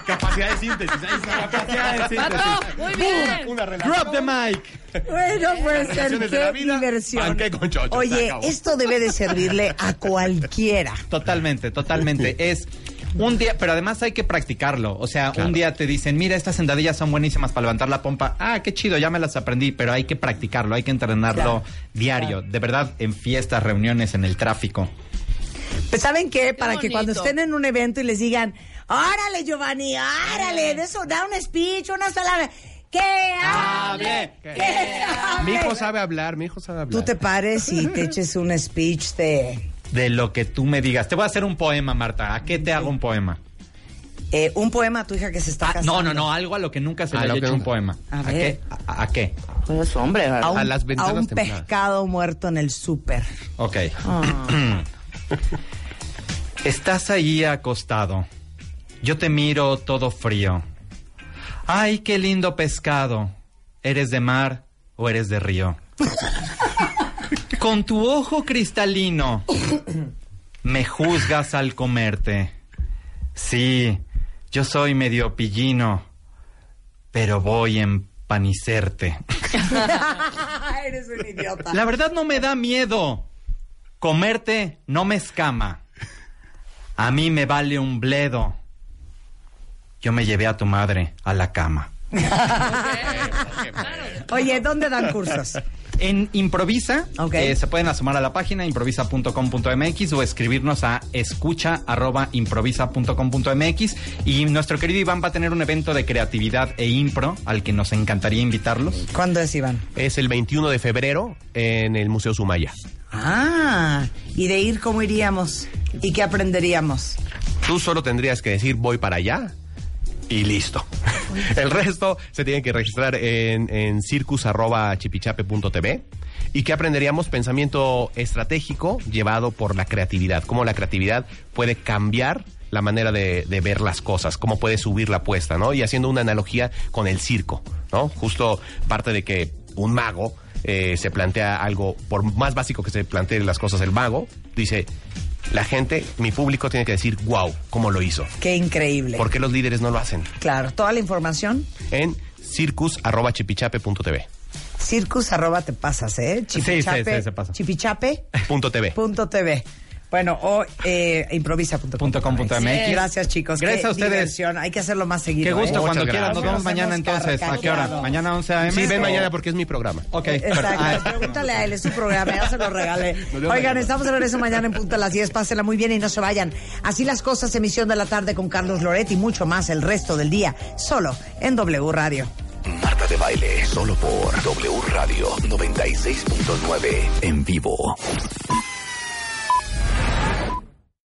Capacidad de síntesis. Ahí está. Capacidad de Pato, muy bien. Una relación. Drop the mic. Bueno, pues relaciones de la qué vida, diversión. con chocho, Oye, esto debe de servirle a cualquiera. Totalmente, totalmente. Es un día, pero además hay que practicarlo. O sea, Claro. un día te dicen, mira, estas sentadillas son buenísimas para levantar la pompa. Ah, qué chido, ya me las aprendí, pero hay que practicarlo, hay que entrenarlo Claro, diario. De verdad, en fiestas, reuniones, en el tráfico. Pues ¿saben qué? Para que cuando estén en un evento y les digan, órale Giovanni, órale, de eso, da un speech, una sola... que hable, que Mi hijo hable. sabe hablar, mi hijo sabe hablar. Tú te pares y te eches un speech de De lo que tú me digas. Te voy a hacer un poema, Marta. ¿A qué te hago un poema? eh, un poema a tu hija que se está casando. No, no, no, algo a lo que nunca se A le haya hecho un poema. A ¿A, ver. qué? ¿A, a qué? Pues hombre, A un, A las ventanas a un templadas. pescado muerto en el súper. Ok. Ah. Estás ahí acostado. Yo te miro todo frío. Ay, qué lindo pescado. ¿Eres de mar o eres de río? Con tu ojo cristalino me juzgas al comerte. Sí, yo soy medio pillino, pero voy a empanicerte. Eres un idiota. La verdad no me da miedo. Comerte no me escama. A mí me vale un bledo. Yo me llevé a tu madre a la cama. Oye, ¿dónde dan cursos? En Improvisa, Ok. eh, se pueden asomar a la página improvisa.com.mx o escribirnos a escucha.improvisa.com.mx y nuestro querido Iván va a tener un evento de creatividad e impro al que nos encantaría invitarlos. ¿Cuándo es, Iván? Es el 21 de febrero en el Museo Sumaya. Ah, y de ir, ¿cómo iríamos? ¿Y qué aprenderíamos? Tú solo tendrías que decir voy para allá y listo. El resto se tiene que registrar en, en circus.chipichape.tv. ¿Y qué aprenderíamos? Pensamiento estratégico llevado por la creatividad. Cómo la creatividad puede cambiar la manera de, de ver las cosas, cómo puede subir la apuesta, ¿no? Y haciendo una analogía con el circo, ¿no? Justo parte de que un mago eh, se plantea algo, por más básico que se planteen las cosas, el mago dice, la gente, mi público tiene que decir, wow, ¿cómo lo hizo? Qué increíble. ¿Por qué los líderes no lo hacen? Claro, toda la información, En circus.chipichape.tv. circus arroba te pasas, ¿eh? Sí, Chipichape, sí, sí, se pasa. Chipichape Punto TV. punto TV. Bueno, o eh, improvisa.com. Punto com punto MX. Gracias, chicos. Gracias Qué a ustedes. diversión. Hay que hacerlo más seguido. Qué gusto, ¿eh? cuando Muchas quieran. Nos gracias. vemos mañana entonces. ¿A qué hora? ¿Mañana 11 a.m.? Sí, ven mañana porque es mi programa. Ok, Exacto. Pregúntale a él, es su programa, ya se lo regalé. Oigan, estamos de regreso mañana en punto a las 10. Pásenla muy bien y no se vayan. Así las cosas, emisión de la tarde con Carlos Loret y mucho más el resto del día, solo en W Radio. Marta de Baile, solo por W Radio 96.9 en vivo.